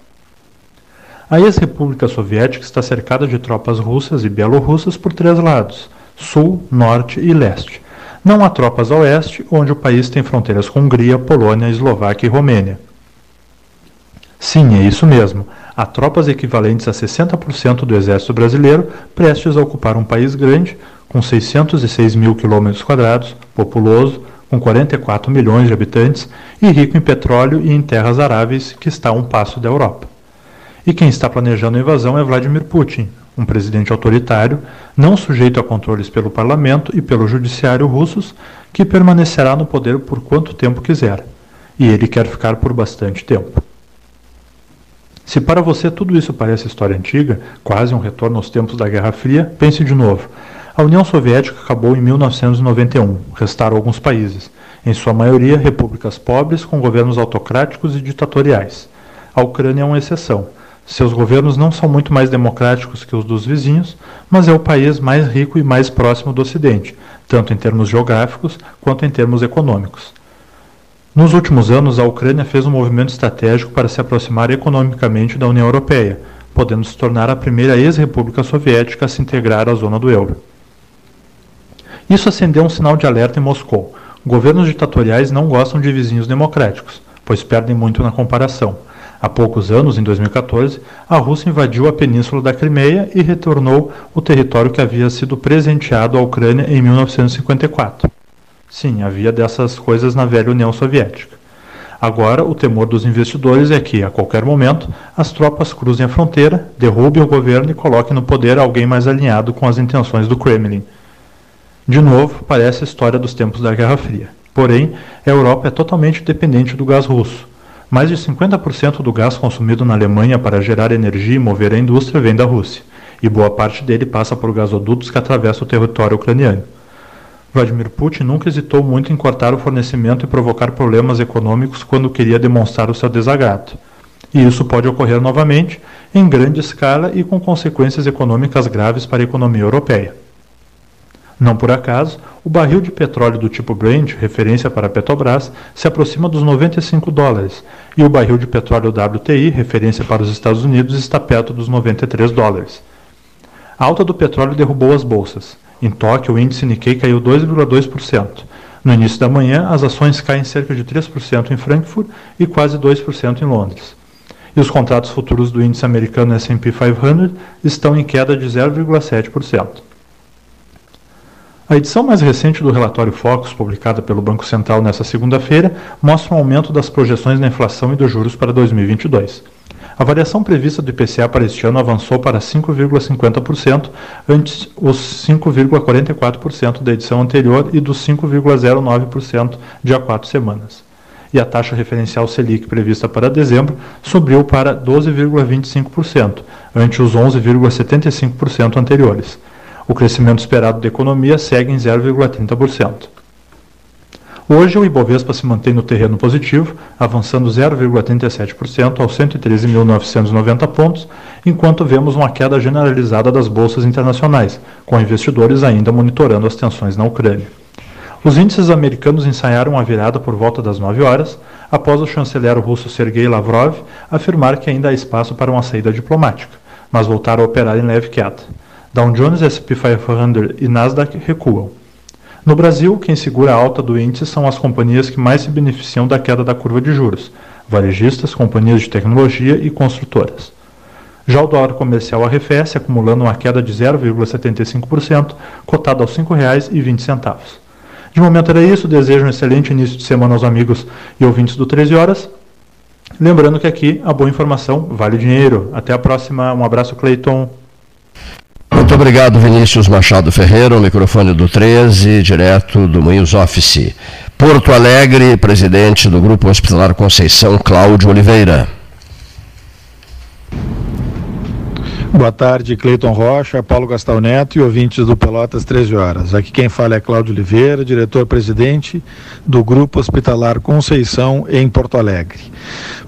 A ex-república soviética está cercada de tropas russas e bielorrussas por três lados: sul, norte e leste, não há tropas a oeste, onde o país tem fronteiras com Hungria, Polônia, Eslováquia e Romênia. Sim, é isso mesmo. Há tropas equivalentes a 60% do exército brasileiro prestes a ocupar um país grande, com 606 mil quilômetros quadrados, populoso, com 44 milhões de habitantes e rico em petróleo e em terras aráveis, que está a um passo da Europa. E quem está planejando a invasão é Vladimir Putin, um presidente autoritário, não sujeito a controles pelo parlamento e pelo judiciário russos, que permanecerá no poder por quanto tempo quiser. E ele quer ficar por bastante tempo. Se para você tudo isso parece história antiga, quase um retorno aos tempos da Guerra Fria, pense de novo. A União Soviética acabou em 1991, restaram alguns países, em sua maioria repúblicas pobres com governos autocráticos e ditatoriais. A Ucrânia é uma exceção. Seus governos não são muito mais democráticos que os dos vizinhos, mas é o país mais rico e mais próximo do Ocidente, tanto em termos geográficos quanto em termos econômicos. Nos últimos anos, a Ucrânia fez um movimento estratégico para se aproximar economicamente da União Europeia, podendo se tornar a primeira ex-república soviética a se integrar à zona do euro. Isso acendeu um sinal de alerta em Moscou. Governos ditatoriais não gostam de vizinhos democráticos, pois perdem muito na comparação. Há poucos anos, em 2014, a Rússia invadiu a península da Crimeia e retornou o território que havia sido presenteado à Ucrânia em 1954. Sim, havia dessas coisas na velha União Soviética. Agora, o temor dos investidores é que, a qualquer momento, as tropas cruzem a fronteira, derrubem o governo e coloquem no poder alguém mais alinhado com as intenções do Kremlin. De novo, parece a história dos tempos da Guerra Fria. Porém, a Europa é totalmente dependente do gás russo. Mais de 50% do gás consumido na Alemanha para gerar energia e mover a indústria vem da Rússia, e boa parte dele passa por gasodutos que atravessam o território ucraniano. Vladimir Putin nunca hesitou muito em cortar o fornecimento e provocar problemas econômicos quando queria demonstrar o seu desagrado. E isso pode ocorrer novamente, em grande escala e com consequências econômicas graves para a economia europeia. Não por acaso, o barril de petróleo do tipo Brent, referência para a Petrobras, se aproxima dos 95 dólares, e o barril de petróleo WTI, referência para os Estados Unidos, está perto dos 93 dólares. A alta do petróleo derrubou as bolsas. Em Tóquio, o índice Nikkei caiu 2,2%. No início da manhã, as ações caem cerca de 3% em Frankfurt e quase 2% em Londres. E os contratos futuros do índice americano S&P 500 estão em queda de 0,7%. A edição mais recente do relatório Focus, publicada pelo Banco Central nesta segunda-feira, mostra um aumento das projeções da inflação e dos juros para 2022. A variação prevista do IPCA para este ano avançou para 5,50%, antes os 5,44% da edição anterior e dos 5,09% de há quatro semanas. E a taxa referencial Selic prevista para dezembro subiu para 12,25%, ante os 11,75% anteriores. O crescimento esperado da economia segue em 0,30%. Hoje, o Ibovespa se mantém no terreno positivo, avançando 0,37% aos 113.990 pontos, enquanto vemos uma queda generalizada das bolsas internacionais, com investidores ainda monitorando as tensões na Ucrânia. Os índices americanos ensaiaram a virada por volta das 9 horas, após o chanceler russo Sergei Lavrov afirmar que ainda há espaço para uma saída diplomática, mas voltaram a operar em leve queda. Dow Jones, S&P 500 e Nasdaq recuam. No Brasil, quem segura a alta do índice são as companhias que mais se beneficiam da queda da curva de juros, varejistas, companhias de tecnologia e construtoras. Já o dólar comercial arrefece, acumulando uma queda de 0,75%, cotado aos R$ 5,20. De momento era isso, desejo um excelente início de semana aos amigos e ouvintes do 13 Horas. Lembrando que aqui a boa informação vale dinheiro. Até a próxima, um abraço Cleiton. Muito obrigado, Vinícius Machado Ferreira, o microfone do 13, direto do Moinhos Office. Porto Alegre, presidente do Grupo Hospitalar Conceição, Cláudio Oliveira. Boa tarde, Cleiton Rocha, Paulo Gastal Neto e ouvintes do Pelotas 13 horas. Aqui quem fala é Cláudio Oliveira, diretor-presidente do Grupo Hospitalar Conceição em Porto Alegre.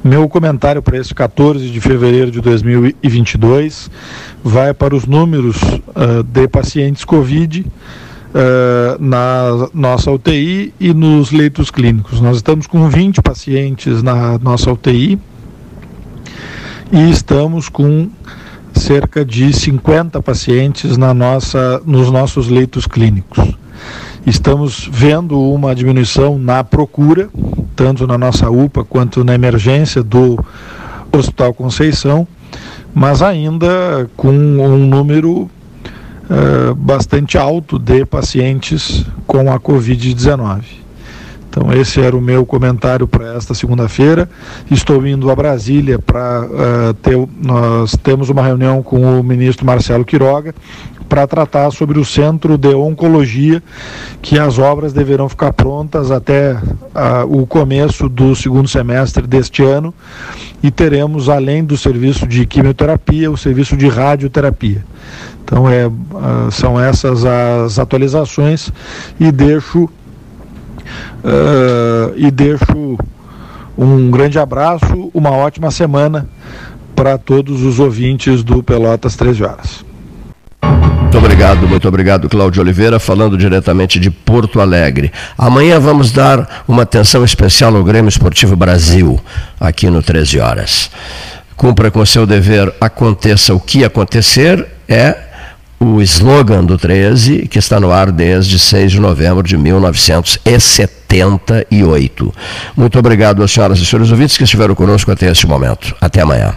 Meu comentário para esse 14 de fevereiro de 2022 vai para os números uh, de pacientes Covid Uh, na nossa UTI e nos leitos clínicos. Nós estamos com 20 pacientes na nossa UTI e estamos com cerca de 50 pacientes na nossa, nos nossos leitos clínicos. Estamos vendo uma diminuição na procura, tanto na nossa UPA quanto na emergência do Hospital Conceição, mas ainda com um número uh, bastante alto de pacientes com a Covid-19. Então esse era o meu comentário para esta segunda-feira. Estou indo a Brasília para uh, ter, nós temos uma reunião com o ministro Marcelo Quiroga para tratar sobre o centro de oncologia, que as obras deverão ficar prontas até uh, o começo do segundo semestre deste ano e teremos além do serviço de quimioterapia o serviço de radioterapia. Então é, uh, são essas as atualizações e deixo Uh, e deixo um grande abraço, uma ótima semana para todos os ouvintes do Pelotas 13 Horas. Muito obrigado, muito obrigado, Cláudio Oliveira, falando diretamente de Porto Alegre. Amanhã vamos dar uma atenção especial ao Grêmio Esportivo Brasil, aqui no 13 Horas. Cumpra com seu dever, aconteça o que acontecer, é o slogan do 13, que está no ar desde 6 de novembro de 1978. Muito obrigado às senhoras e senhores ouvintes que estiveram conosco até este momento. Até amanhã.